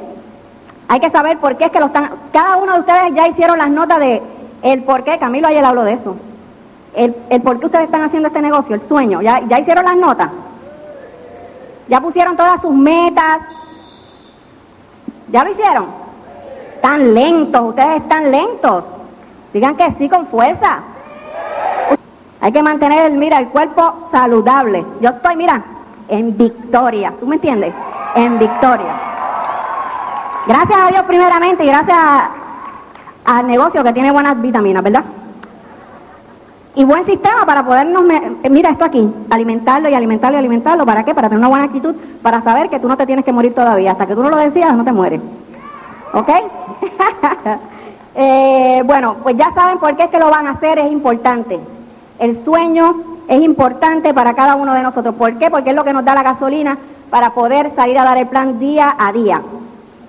B: Hay que saber por qué es que lo están... Cada uno de ustedes ya hicieron las notas de el por qué, Camilo ayer habló de eso. El, el por qué ustedes están haciendo este negocio, el sueño. ¿Ya, ya hicieron las notas? ¿Ya pusieron todas sus metas? ¿Ya lo hicieron? Están lentos, ustedes están lentos. Digan que sí con fuerza. Hay que mantener, mira, el cuerpo saludable. Yo estoy, mira, en victoria. ¿Tú me entiendes? En victoria. Gracias a Dios primeramente y gracias al negocio que tiene buenas vitaminas, ¿verdad? Y buen sistema para podernos, eh, mira esto aquí, alimentarlo y alimentarlo y alimentarlo. ¿Para qué? Para tener una buena actitud, para saber que tú no te tienes que morir todavía. Hasta que tú no lo decías, no te mueres. ¿Ok? eh, bueno, pues ya saben por qué es que lo van a hacer, es importante. El sueño es importante para cada uno de nosotros. ¿Por qué? Porque es lo que nos da la gasolina para poder salir a dar el plan día a día.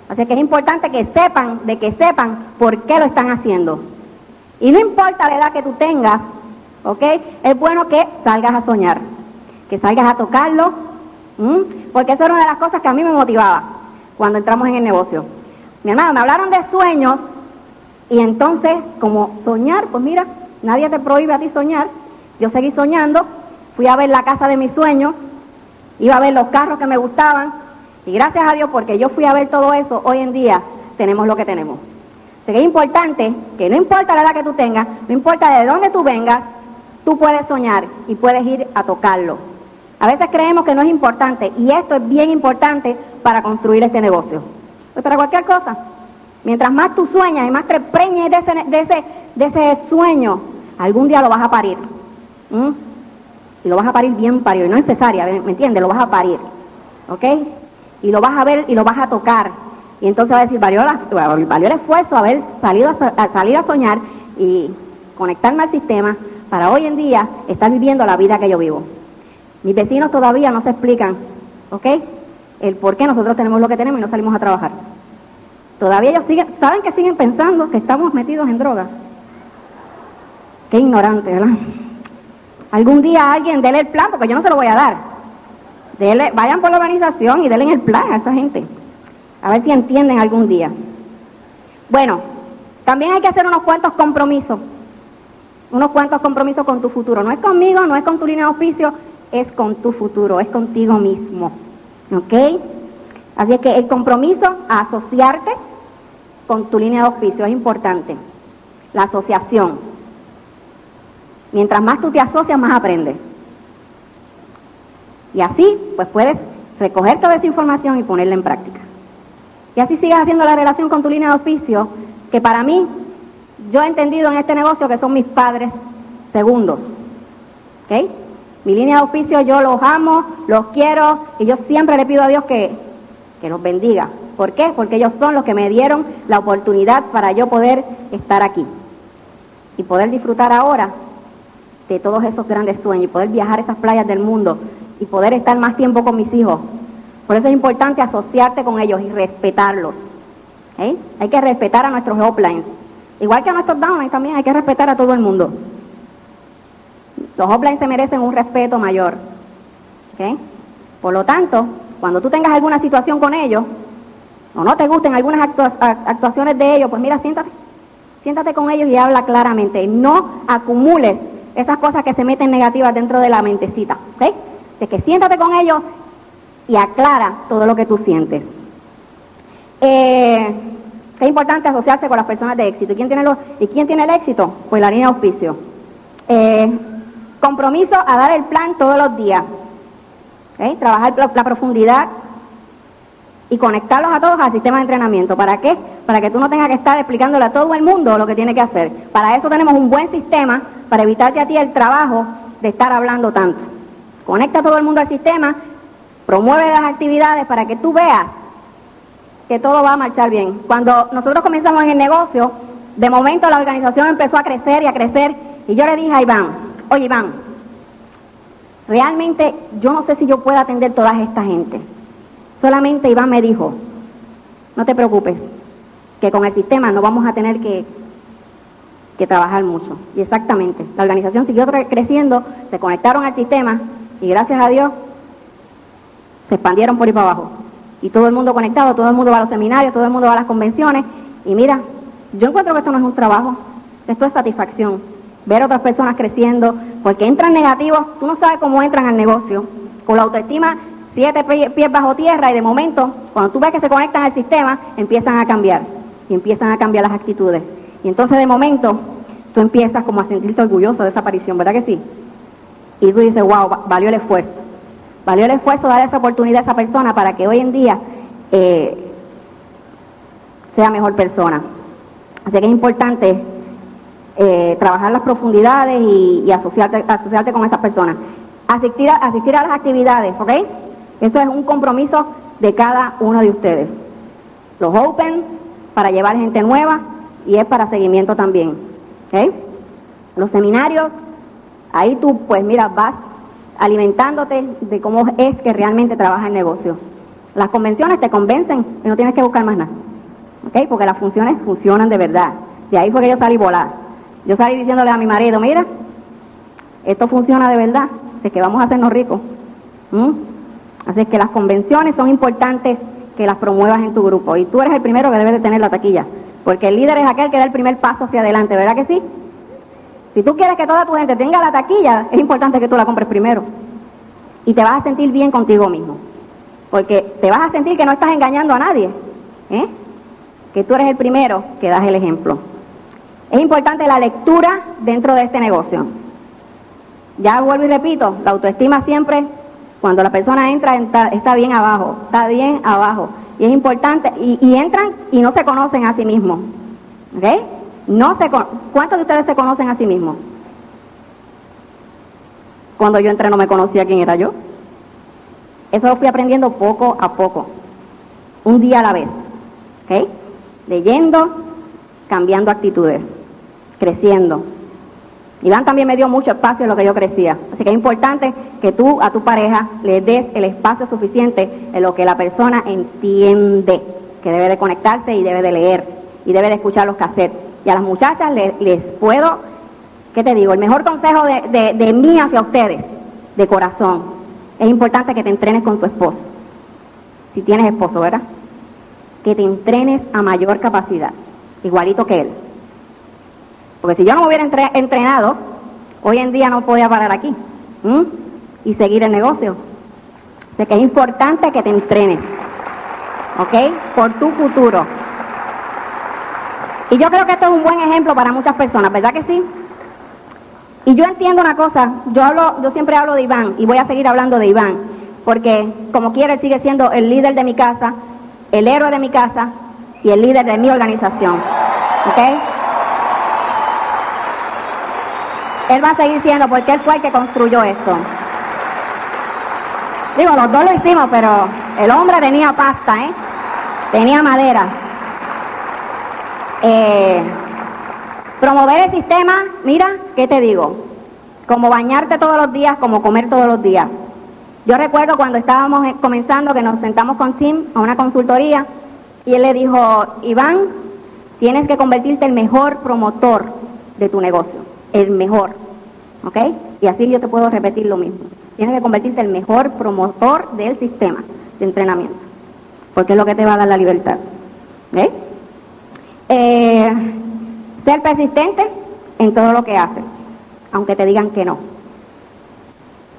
B: Así que es importante que sepan, de que sepan por qué lo están haciendo. Y no importa la edad que tú tengas, ¿ok? Es bueno que salgas a soñar, que salgas a tocarlo, porque eso era una de las cosas que a mí me motivaba cuando entramos en el negocio. Mi hermano, me hablaron de sueños y entonces, como soñar, pues mira, nadie te prohíbe a ti soñar. Yo seguí soñando, fui a ver la casa de mis sueños, iba a ver los carros que me gustaban, y gracias a Dios, porque yo fui a ver todo eso, hoy en día tenemos lo que tenemos. Así que es importante que no importa la edad que tú tengas, no importa de dónde tú vengas, tú puedes soñar y puedes ir a tocarlo. A veces creemos que no es importante y esto es bien importante para construir este negocio. Pues para cualquier cosa. Mientras más tú sueñas y más te preñes de ese, de ese, de ese sueño, algún día lo vas a parir. Y lo vas a parir bien parido, y no es cesárea, ¿me entiendes? Lo vas a parir. ¿Ok? y lo vas a ver y lo vas a tocar. Y entonces va a decir, valió, valió el esfuerzo haber salido a, salir a soñar y conectarme al sistema para hoy en día estar viviendo la vida que yo vivo. Mis vecinos todavía no se explican, ¿ok? El por qué nosotros tenemos lo que tenemos y no salimos a trabajar. Todavía ellos siguen, saben que siguen pensando que estamos metidos en drogas. Qué ignorante, ¿verdad? Algún día alguien déle el plan, porque yo no se lo voy a dar vayan por la organización y denle el plan a esa gente. A ver si entienden algún día. Bueno, también hay que hacer unos cuantos compromisos. Unos cuantos compromisos con tu futuro. No es conmigo, no es con tu línea de oficio, es con tu futuro, es contigo mismo. ¿Ok? Así que el compromiso a asociarte con tu línea de oficio es importante. La asociación. Mientras más tú te asocias, más aprendes. Y así, pues puedes recoger toda esa información y ponerla en práctica. Y así sigues haciendo la relación con tu línea de oficio, que para mí, yo he entendido en este negocio que son mis padres segundos. ¿Ok? Mi línea de oficio yo los amo, los quiero y yo siempre le pido a Dios que, que los bendiga. ¿Por qué? Porque ellos son los que me dieron la oportunidad para yo poder estar aquí y poder disfrutar ahora de todos esos grandes sueños y poder viajar a esas playas del mundo y poder estar más tiempo con mis hijos. Por eso es importante asociarte con ellos y respetarlos. ¿eh? Hay que respetar a nuestros uplines. Igual que a nuestros downlines también hay que respetar a todo el mundo. Los uplines se merecen un respeto mayor. ¿ok? Por lo tanto, cuando tú tengas alguna situación con ellos, o no te gusten algunas actuaciones de ellos, pues mira, siéntate. Siéntate con ellos y habla claramente. No acumules esas cosas que se meten negativas dentro de la mentecita. ¿ok? De que siéntate con ellos y aclara todo lo que tú sientes. Eh, es importante asociarse con las personas de éxito. ¿Y quién tiene, los, ¿y quién tiene el éxito? Pues la línea de auspicio. Eh, compromiso a dar el plan todos los días. Trabajar la, profundidad y conectarlos a todos al sistema de entrenamiento. ¿Para qué? Para que tú no tengas que estar explicándole a todo el mundo lo que tiene que hacer. Para eso tenemos un buen sistema para evitarte a ti el trabajo de estar hablando tanto. Conecta a todo el mundo al sistema, promueve las actividades para que tú veas que todo va a marchar bien. Cuando nosotros comenzamos en el negocio, de momento la organización empezó a crecer y a crecer y yo le dije a Iván, oye Iván, realmente yo no sé si yo puedo atender toda esta gente. Solamente Iván me dijo, no te preocupes, que con el sistema no vamos a tener que, que trabajar mucho. Y exactamente, la organización siguió creciendo, se conectaron al sistema y gracias a Dios se expandieron por ahí para abajo. Y todo el mundo conectado, todo el mundo va a los seminarios, todo el mundo va a las convenciones. Y mira, yo encuentro que esto no es un trabajo, esto es satisfacción. Ver otras personas creciendo, porque entran negativos, tú no sabes cómo entran al negocio. Con la autoestima siete pies bajo tierra y de momento, cuando tú ves que se conectan al sistema, empiezan a cambiar. Y empiezan a cambiar las actitudes. Y entonces de momento, tú empiezas como a sentirte orgulloso de esa aparición, ¿verdad que sí? Y tú dices, wow, valió el esfuerzo. Valió el esfuerzo dar esa oportunidad a esa persona para que hoy en día eh, sea mejor persona. Así que es importante eh, trabajar las profundidades y, asociarte, asociarte con esas personas. Asistir a, asistir a las actividades, ¿ok? Eso es un compromiso de cada uno de ustedes. Los Open para llevar gente nueva y es para seguimiento también. ¿ok? Los seminarios Ahí tú, pues mira, vas alimentándote de cómo es que realmente trabaja el negocio. Las convenciones te convencen y no tienes que buscar más nada. ¿Ok? Porque las funciones funcionan de verdad. De ahí fue que yo salí volar. Yo salí diciéndole a mi marido, mira, esto funciona de verdad, de que vamos a hacernos ricos. ¿Mm? Así que las convenciones son importantes que las promuevas en tu grupo. Y tú eres el primero que debes de tener la taquilla. Porque el líder es aquel que da el primer paso hacia adelante, ¿verdad que sí? Si tú quieres que toda tu gente tenga la taquilla, es importante que tú la compres primero. Y te vas a sentir bien contigo mismo. Porque te vas a sentir que no estás engañando a nadie. ¿eh? Que tú eres el primero que das el ejemplo. Es importante la lectura dentro de este negocio. Ya vuelvo y repito, la autoestima siempre, cuando la persona entra, está, bien abajo, está bien abajo. Y es importante, y, y entran y no se conocen a sí mismos. ¿Ok? No se ¿Cuántos de ustedes se conocen a sí mismos? Cuando yo entré no me conocía quién era yo. Eso lo fui aprendiendo poco a poco, un día a la vez. ¿Ok? Leyendo, cambiando actitudes, creciendo. Iván también me dio mucho espacio en lo que yo crecía. Así que es importante que tú a tu pareja le des el espacio suficiente en lo que la persona entiende, que debe de conectarse y debe de leer y debe de escuchar los cassettes y a las muchachas les, puedo, ¿qué te digo? El mejor consejo de, de, mí hacia ustedes, de corazón, es importante que te entrenes con tu esposo. Si tienes esposo, ¿verdad? Que te entrenes a mayor capacidad, igualito que él. Porque si yo no me hubiera entrenado, hoy en día no podía parar aquí y seguir el negocio. Es importante que te entrenes. ¿ok? Por tu futuro. Y yo creo que esto es un buen ejemplo para muchas personas, ¿verdad que sí? Y yo entiendo una cosa, yo siempre hablo de Iván y voy a seguir hablando de Iván, porque como quiere él sigue siendo el líder de mi casa, el héroe de mi casa y el líder de mi organización. ¿Ok? Él va a seguir siendo porque él fue el que construyó esto. Digo, los dos lo hicimos, pero el hombre tenía pasta, ¿eh? Tenía madera. Eh, promover el sistema, mira, ¿qué te digo? Como bañarte todos los días, como comer todos los días. Yo recuerdo cuando estábamos eh, comenzando que nos sentamos con Tim a una consultoría y él le dijo, Iván, tienes que convertirte en el mejor promotor de tu negocio, el mejor, ¿ok? Y así yo te puedo repetir lo mismo. Tienes que convertirte el mejor promotor del sistema de entrenamiento, porque es lo que te va a dar la libertad. ¿ok? Eh, ser persistente en todo lo que haces, aunque te digan que no.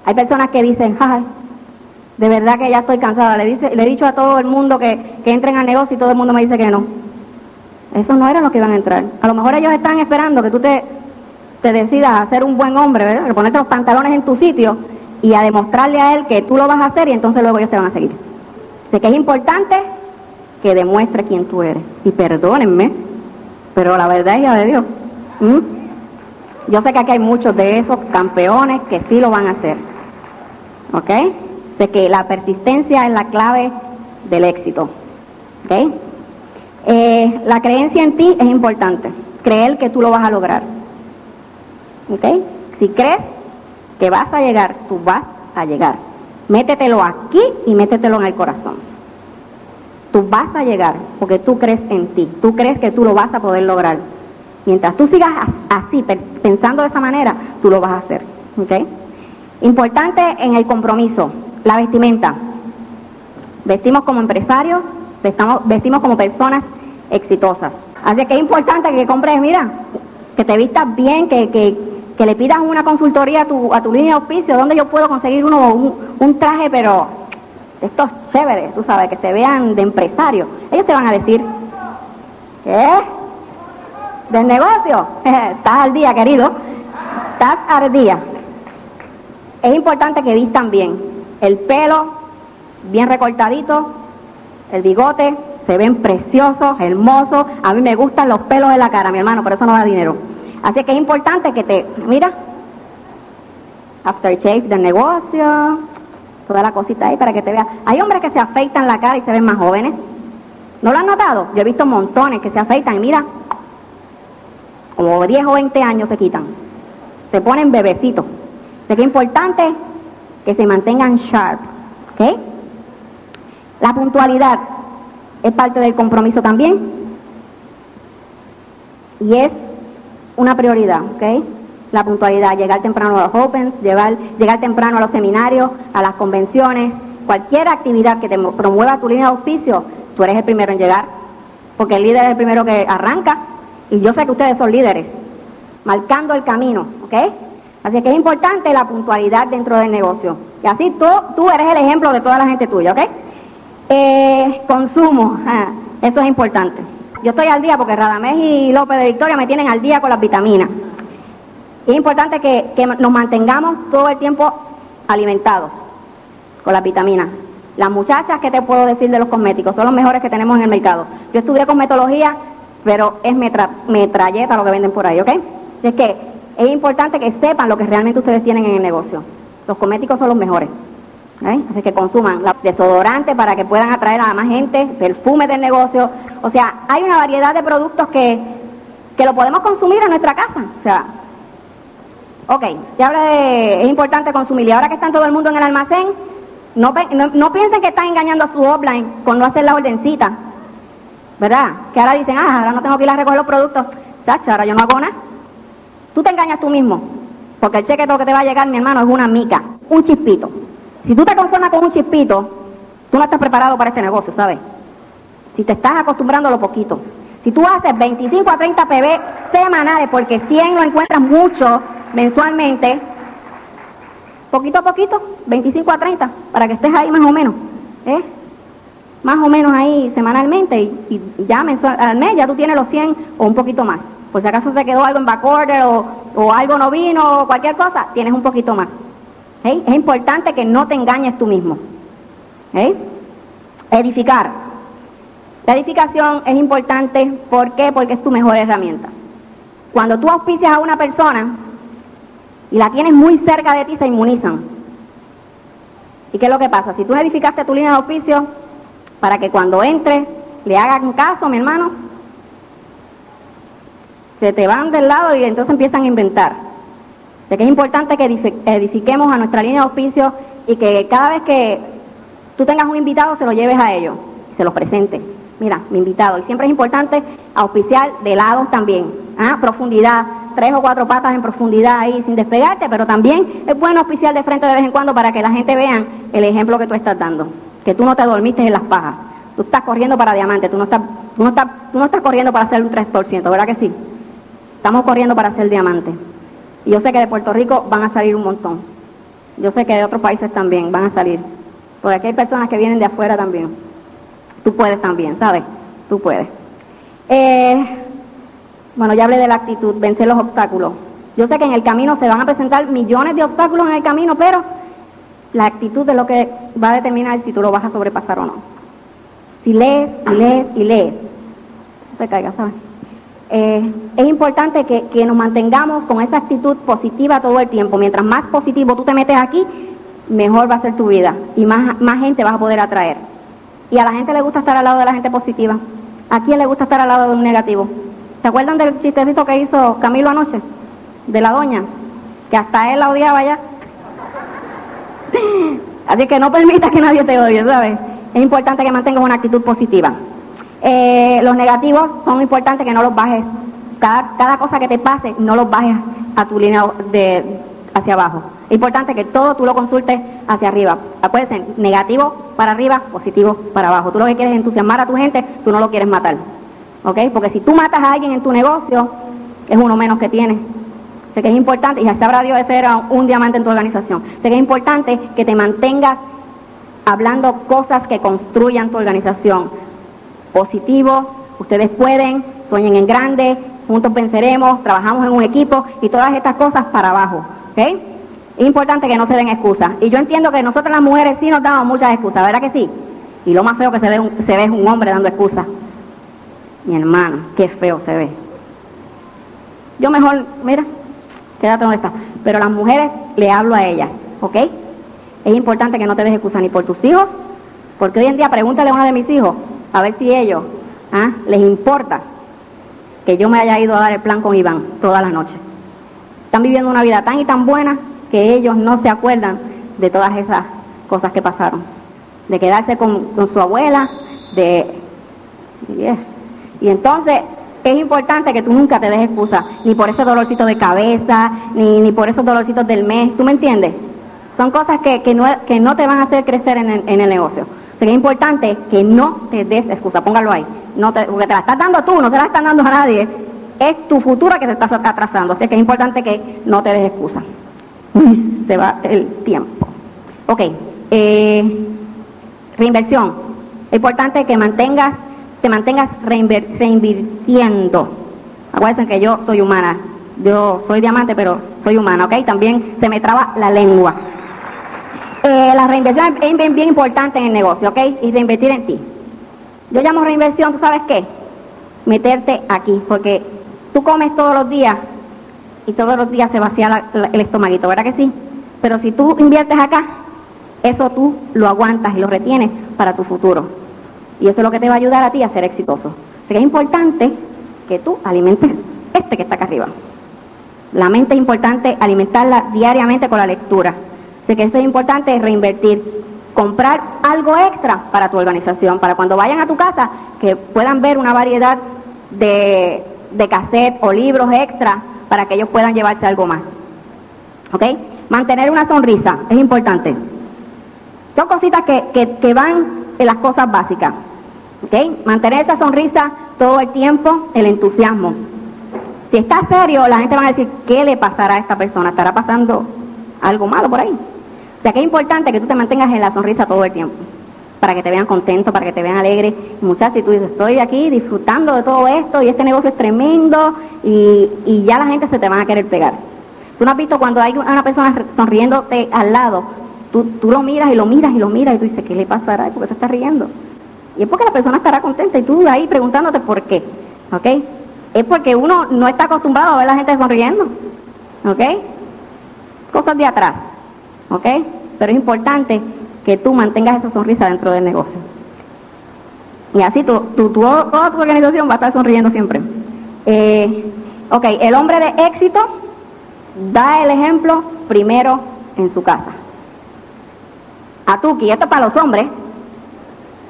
B: Hay personas que dicen, ay, de verdad que ya estoy cansada. Le, dice, le he dicho a todo el mundo que, que entren al negocio y todo el mundo me dice que no. Eso no era lo que iban a entrar. A lo mejor ellos están esperando que tú te, te decidas a ser un buen hombre, ¿verdad? ponerte los pantalones en tu sitio y a demostrarle a él que tú lo vas a hacer y entonces luego ellos te van a seguir. Sé que es importante que demuestre quién tú eres. Y perdónenme, pero la verdad es la de Dios. ¿Mm? Yo sé que aquí hay muchos de esos campeones que sí lo van a hacer. ¿Ok? Sé que la persistencia es la clave del éxito. ¿Ok? Eh, la creencia en ti es importante. Creer que tú lo vas a lograr. ¿Ok? Si crees que vas a llegar, tú vas a llegar. Métetelo aquí y métetelo en el corazón. Tú vas a llegar porque tú crees en ti, tú crees que tú lo vas a poder lograr. Mientras tú sigas así, pensando de esa manera, tú lo vas a hacer. ¿ok? Importante en el compromiso, la vestimenta. Vestimos como empresarios, vestimos como personas exitosas. Así que es importante que compres, mira, que te vistas bien, que, que, que le pidas una consultoría a tu, a tu línea de auspicio, donde yo puedo conseguir uno, un, traje, pero estos chéveres, tú sabes, que se vean de empresario. Ellos te van a decir, ¿qué? ¿Del negocio? Estás al día, querido. Estás al día. Es importante que vistan bien. El pelo bien recortadito, el bigote, se ven preciosos, hermosos. A mí me gustan los pelos de la cara, mi hermano, pero eso no da dinero. Así que es importante que te, mira, aftershave del negocio, toda la cosita ahí para que te veas. Hay hombres que se afeitan la cara y se ven más jóvenes. ¿No lo han notado? Yo he visto montones que se afeitan y mira, como 10 o 20 años se quitan. Se ponen bebecitos. Así que es importante que se mantengan sharp. ¿Ok? La puntualidad es parte del compromiso también. Y es una prioridad, ¿ok? La puntualidad, llegar temprano a los Opens, llegar, llegar temprano a los seminarios, a las convenciones, cualquier actividad que te promueva tu línea de auspicio, tú eres el primero en llegar, porque el líder es el primero que arranca, y yo sé que ustedes son líderes, marcando el camino, ¿ok? Así que es importante la puntualidad dentro del negocio. Y así tú, tú eres el ejemplo de toda la gente tuya, ¿ok? Eh, consumo, eso es importante. Yo estoy al día porque Radamés y López de Victoria me tienen al día con las vitaminas. es importante que, nos mantengamos todo el tiempo alimentados con las vitaminas. Las muchachas, ¿qué te puedo decir de los cosméticos? Son los mejores que tenemos en el mercado. Yo estudié cosmetología, pero es metralleta lo que venden por ahí, ¿ok? Es que es importante que sepan lo que realmente ustedes tienen en el negocio. Los cosméticos son los mejores. ¿Eh? Así que consuman desodorante para que puedan atraer a más gente, perfume del negocio. O sea, hay una variedad de productos que, que lo podemos consumir en nuestra casa. O sea, ok, se habla de, es importante consumir. Y ahora que están todo el mundo en el almacén, no, no, piensen que están engañando a su offline con no hacer la ordencita. ¿Verdad? Que ahora dicen, ah, ahora no tengo que ir a recoger los productos. Chacha, ahora yo no hago nada. Tú te engañas tú mismo. Porque el cheque todo que te va a llegar, mi hermano, es una mica, un chispito. Si tú te conformas con un chispito, tú no estás preparado para este negocio, ¿sabes? Si te estás acostumbrando a lo poquito. Si tú haces 25 a 30 PB semanales, porque 100 lo encuentras mucho mensualmente, poquito a poquito, 25 a 30, para que estés ahí más o menos. ¿eh? más o menos ahí semanalmente y, ya mensual, al mes ya tú tienes los 100 o un poquito más. Por si acaso se quedó algo en backorder o, o algo no vino o cualquier cosa, tienes un poquito más. Es importante que no te engañes tú mismo. Edificar. La edificación es importante, ¿por qué? Porque es tu mejor herramienta. Cuando tú auspicias a una persona y la tienes muy cerca de ti, se inmunizan. ¿Y qué es lo que pasa? Si tú edificaste tu línea de auspicio para que cuando entre le hagan caso, mi hermano, se te van del lado y entonces empiezan a inventar. De que es importante que edifiquemos a nuestra línea de auspicio y que cada vez que tú tengas un invitado se lo lleves a ellos, se los presentes. Mira, mi invitado. Y siempre es importante auspiciar de lados también. ¿ah? Profundidad, tres o cuatro patas en profundidad ahí sin despegarte, pero también es bueno auspiciar de frente de vez en cuando para que la gente vea el ejemplo que tú estás dando. Que tú no te dormiste en las pajas. Tú estás corriendo para diamante, tú no estás, tú no estás, tú no estás corriendo para hacer un 3%, ¿verdad que sí? Estamos corriendo para ser diamante. Y yo sé que de Puerto Rico van a salir un montón. Yo sé que de otros países también van a salir. Porque aquí hay personas que vienen de afuera también. Tú puedes también, ¿sabes? Tú puedes. Eh, bueno, ya hablé de la actitud, vencer los obstáculos. Yo sé que en el camino se van a presentar millones de obstáculos en el camino, pero la actitud es lo que va a determinar si tú lo vas a sobrepasar o no. Si lees y lees y lees, no se caiga, ¿sabes? Eh, es importante que, nos mantengamos con esa actitud positiva todo el tiempo. Mientras más positivo tú te metes aquí, mejor va a ser tu vida y más, más gente vas a poder atraer. Y a la gente le gusta estar al lado de la gente positiva. ¿A quién le gusta estar al lado de un negativo? ¿Se acuerdan del chistecito que hizo Camilo anoche? De la doña, que hasta él la odiaba ya. Así que no permitas que nadie te odie, ¿sabes? Es importante que mantengas una actitud positiva. Eh, los negativos son importantes que no los bajes. Cada, cada cosa que te pase, no los bajes a tu línea de, hacia abajo. Es importante que todo tú lo consultes hacia arriba. Acuérdense, negativo para arriba, positivo para abajo. Tú lo que quieres es entusiasmar a tu gente, tú no lo quieres matar. ¿Ok? Porque si tú matas a alguien en tu negocio, es uno menos que tienes. Sé que es importante, y ya sabrá Dios ese era un diamante en tu organización. Sé que es importante que te mantengas hablando cosas que construyan tu organización positivo, ustedes pueden, sueñen en grande, juntos venceremos, trabajamos en un equipo y todas estas cosas para abajo. ¿ok? Es importante que no se den excusas. Y yo entiendo que nosotros las mujeres sí nos damos muchas excusas, ¿verdad que sí? Y lo más feo que se ve, se ve es un hombre dando excusas. Mi hermano, qué feo se ve. Yo mejor, mira, quédate donde está. Pero las mujeres le hablo a ellas, ¿ok? Es importante que no te des excusas ni por tus hijos, porque hoy en día pregúntale a uno de mis hijos, a ver si ellos ¿ah? les importa que yo me haya ido a dar el plan con Iván todas las noches. Están viviendo una vida tan y tan buena que ellos no se acuerdan de todas esas cosas que pasaron. De quedarse con, su abuela, de... Y entonces es importante que tú nunca te des excusa, ni por ese dolorcito de cabeza, ni, ni por esos dolorcitos del mes, ¿tú me entiendes? Son cosas que, que, no, que no te van a hacer crecer en en el negocio. Sería importante que no te des excusa, póngalo ahí. No te, porque te la estás dando tú, no te la están dando a nadie. Es tu futuro que se está atrasando. Así que es importante que no te des excusa. Se va el tiempo. Ok. Eh, reinversión. Es importante que mantengas, te mantengas reinvirtiendo. Acuérdense que yo soy humana. Yo soy diamante, pero soy humana, ¿ok? También se me traba la lengua. Eh, la reinversión es bien, importante en el negocio, ¿ok? Y reinvertir en ti. Yo llamo reinversión, ¿tú sabes qué? Meterte aquí, porque tú comes todos los días y todos los días se vacía el estomaguito, ¿verdad que sí? Pero si tú inviertes acá, eso tú lo aguantas y lo retienes para tu futuro. Y eso es lo que te va a ayudar a ti a ser exitoso. Así que es importante que tú alimentes este que está acá arriba. La mente es importante alimentarla diariamente con la lectura que esto es importante reinvertir, comprar algo extra para tu organización, para cuando vayan a tu casa que puedan ver una variedad de, de cassette o libros extra para que ellos puedan llevarse algo más. ¿Ok? Mantener una sonrisa es importante. Son cositas que, que, van en las cosas básicas. ¿Ok? Mantener esa sonrisa todo el tiempo, el entusiasmo. Si está serio, la gente va a decir, ¿qué le pasará a esta persona? ¿Estará pasando algo malo por ahí? O sea que es importante que tú te mantengas en la sonrisa todo el tiempo. para que te vean contento, para que te vean alegre. Muchachos, y tú dices, estoy aquí disfrutando de todo esto y este negocio es tremendo y, y ya la gente se te van a querer pegar. Tú no has visto cuando hay una persona sonriéndote al lado, tú, tú lo miras y lo miras y lo miras y tú dices, ¿qué le pasará? ¿Por qué se está riendo? Y es porque la persona estará contenta y tú ahí preguntándote por qué. ¿Ok? Es porque uno no está acostumbrado a ver a la gente sonriendo. ¿Ok? Cosas de atrás. ¿Ok? Pero es importante que tú mantengas esa sonrisa dentro del negocio. Y así tu, tu, toda tu organización va a estar sonriendo siempre. Eh, ok, el hombre de éxito da el ejemplo primero en su casa. A Tuki, esto es para los hombres.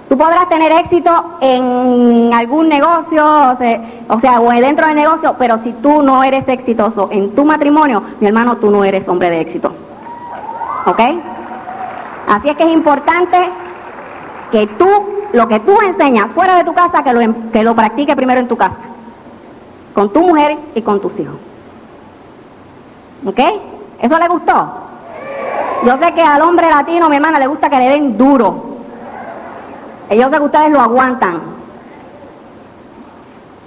B: Tú podrás tener éxito en algún negocio, o sea, o dentro del negocio, pero si tú no eres exitoso en tu matrimonio, mi hermano, tú no eres hombre de éxito. ¿Ok? Así es que es importante que tú, lo que tú enseñas fuera de tu casa, que lo, em, que lo practique primero en tu casa, con tu mujer y con tus hijos. ¿Ok? ¿Eso le gustó? Yo sé que al hombre latino, mi hermana, le gusta que le den duro. Ellos sé que ustedes lo aguantan.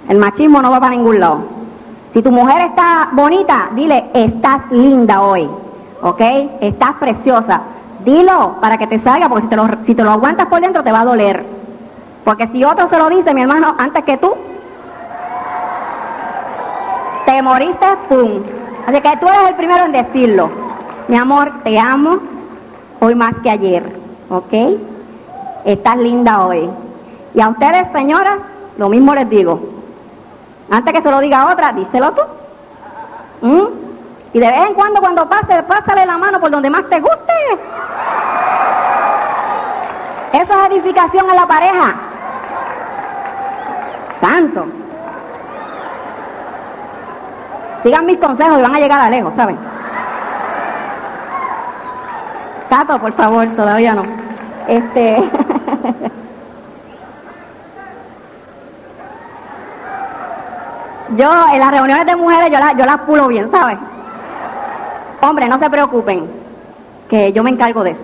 B: El machismo no va para ningún lado. Si tu mujer está bonita, dile, estás linda hoy. ¿Ok? Estás preciosa. Dilo para que te salga, porque si te, lo, aguantas por dentro te va a doler. Porque si otro se lo dice, mi hermano, antes que tú, te moriste, pum. Así que tú eres el primero en decirlo. Mi amor, te amo hoy más que ayer, ¿ok? Estás linda hoy. Y a ustedes, señoras, lo mismo les digo. Antes que se lo diga otra, díselo tú. ¿Mm? Y de vez en cuando, cuando pase, pásale la mano por donde más te guste. Eso es edificación en la pareja. Santo. Sigan mis consejos y van a llegar a lejos, ¿saben? Tato, por favor, todavía no. Este. yo en las reuniones de mujeres yo las yo las pulo bien, ¿sabes? Hombre, no se preocupen, que yo me encargo de eso.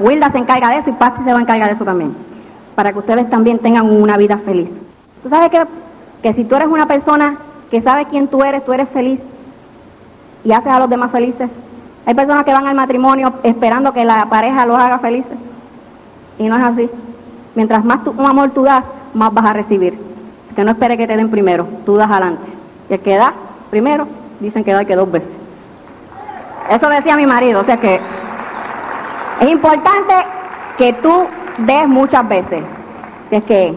B: Wilda se encarga de eso y Pasti se va a encargar de eso también, para que ustedes también tengan una vida feliz. Tú sabes que, que si tú eres una persona que sabe quién tú eres, tú eres feliz y haces a los demás felices. Hay personas que van al matrimonio esperando que la pareja los haga felices. Y no es así. Mientras más tu, amor tú das, más vas a recibir. Que no espere que te den primero, tú das adelante. Y el que da primero, dicen que da que dos veces. Eso decía mi marido, o sea que es importante que tú des muchas veces. Es que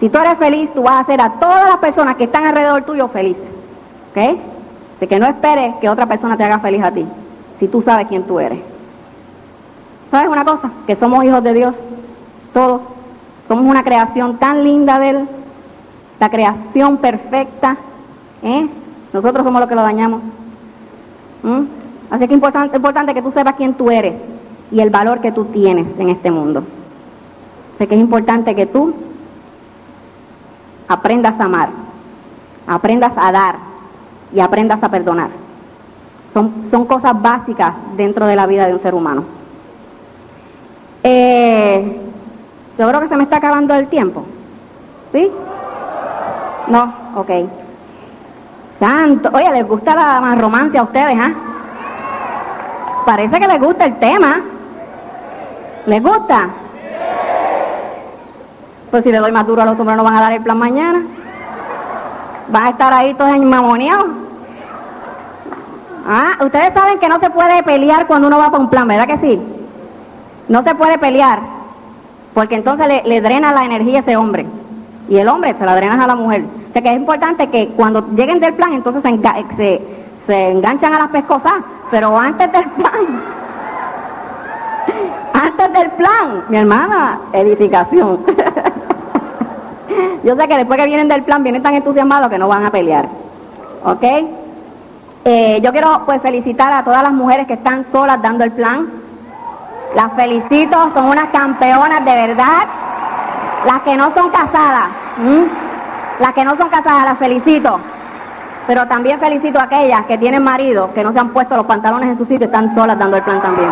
B: si tú eres feliz, tú vas a hacer a todas las personas que están alrededor tuyo felices. ¿Ok? De que no esperes que otra persona te haga feliz a ti, si tú sabes quién tú eres. ¿Sabes una cosa? Que somos hijos de Dios, todos. Somos una creación tan linda de Él, la creación perfecta. ¿eh? Nosotros somos los que lo dañamos. Así que es importante, que tú sepas quién tú eres y el valor que tú tienes en este mundo. Sé que es importante que tú aprendas a amar, aprendas a dar y aprendas a perdonar. Son, son cosas básicas dentro de la vida de un ser humano. Eh, yo creo que se me está acabando el tiempo. ¿Sí? No, ok. Santo, oye, ¿les gusta la más romance a ustedes, ah? Parece que les gusta el tema. ¿Les gusta? Pues si le doy más duro a los hombres no van a dar el plan mañana. Van a estar ahí todos enmamoneados. Ah, ustedes saben que no se puede pelear cuando uno va para un plan, ¿verdad que sí? No se puede pelear, porque entonces le, drena la energía a ese hombre. Y el hombre se la drena a la mujer. O sea que es importante que cuando lleguen del plan, entonces se, se enganchan a las pescosas, pero antes del plan, antes del plan, mi hermana, edificación. Yo sé que después que vienen del plan vienen tan entusiasmados que no van a pelear. ¿Ok? Eh, yo quiero pues felicitar a todas las mujeres que están solas dando el plan. Las felicito, son unas campeonas de verdad. Las que no son casadas, las que no son casadas, las felicito. Pero también felicito a aquellas que tienen marido, que no se han puesto los pantalones en su sitio y están solas dando el plan también.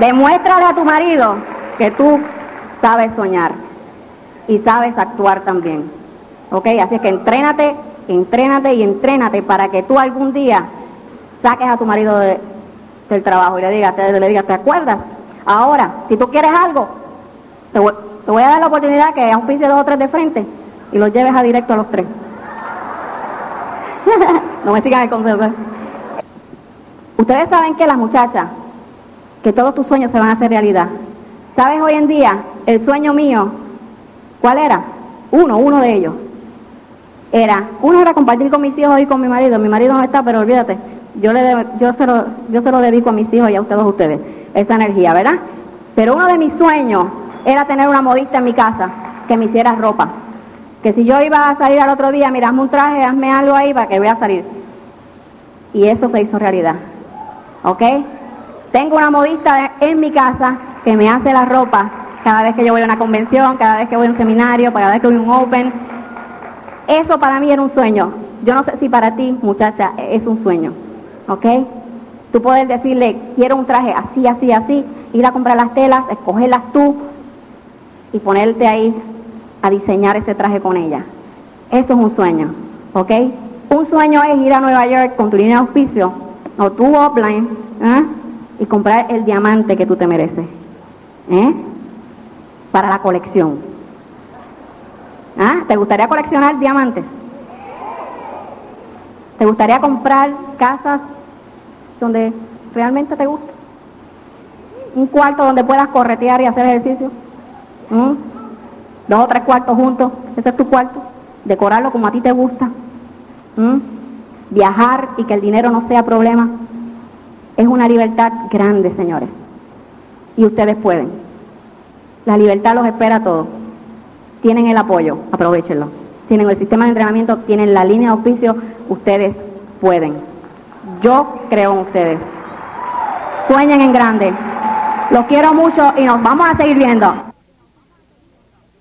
B: Demuéstrale a tu marido que tú sabes soñar y sabes actuar también. ¿Ok? Así que entrénate, entrénate y entrénate para que tú algún día saques a tu marido de- del trabajo y le digas, te, le digas, ¿te acuerdas? Ahora, si tú quieres algo, te voy, te voy a dar la oportunidad que auspicie dos o tres de frente y los lleves a directo a los tres. no me sigan el consejo. Ustedes saben que las muchachas, que todos tus sueños se van a hacer realidad. ¿Sabes hoy en día el sueño mío? ¿Cuál era? Uno, uno de ellos. Era, uno era compartir con mis hijos y con mi marido. Mi marido no está, pero olvídate, yo, le yo, se lo, yo se lo dedico a mis hijos y a ustedes, ustedes, esa energía, ¿verdad? Pero uno de mis sueños era tener una modista en mi casa que me hiciera ropa. Que si yo iba a salir al otro día, mira, hazme un traje, hazme algo ahí para que voy a salir. Y eso se hizo realidad. ¿Ok? Tengo una modista en mi casa que me hace la ropa cada vez que yo voy a una convención, cada vez que voy a un seminario, cada vez que voy a un open. Eso para mí era un sueño. Yo no sé si para ti, muchacha, es un sueño. ¿Ok? Tú puedes decirle, quiero un traje así, así, así, ir a comprar las telas, escogerlas tú y ponerte ahí a diseñar ese traje con ella. Eso es un sueño. ¿Ok? Un sueño es ir a Nueva York con tu línea de auspicio o tu offline ¿ah? y comprar el diamante que tú te mereces. ¿Eh? Para la colección. ¿Ah? ¿Te gustaría coleccionar diamantes? ¿Te gustaría comprar casas donde realmente te gusta? ¿Un cuarto donde puedas corretear y hacer ejercicio? ¿Mm? ¿Dos o tres cuartos juntos? ¿Ese es tu cuarto? ¿Decorarlo como a ti te gusta? ¿Mm? ¿Viajar y que el dinero no sea problema? Es una libertad grande, señores. Y ustedes pueden. La libertad los espera a todos. Tienen el apoyo, aprovechenlo. Tienen el sistema de entrenamiento, tienen la línea de auspicio, ustedes pueden. Yo creo en ustedes. Sueñen en grande. Los quiero mucho y nos vamos a seguir viendo.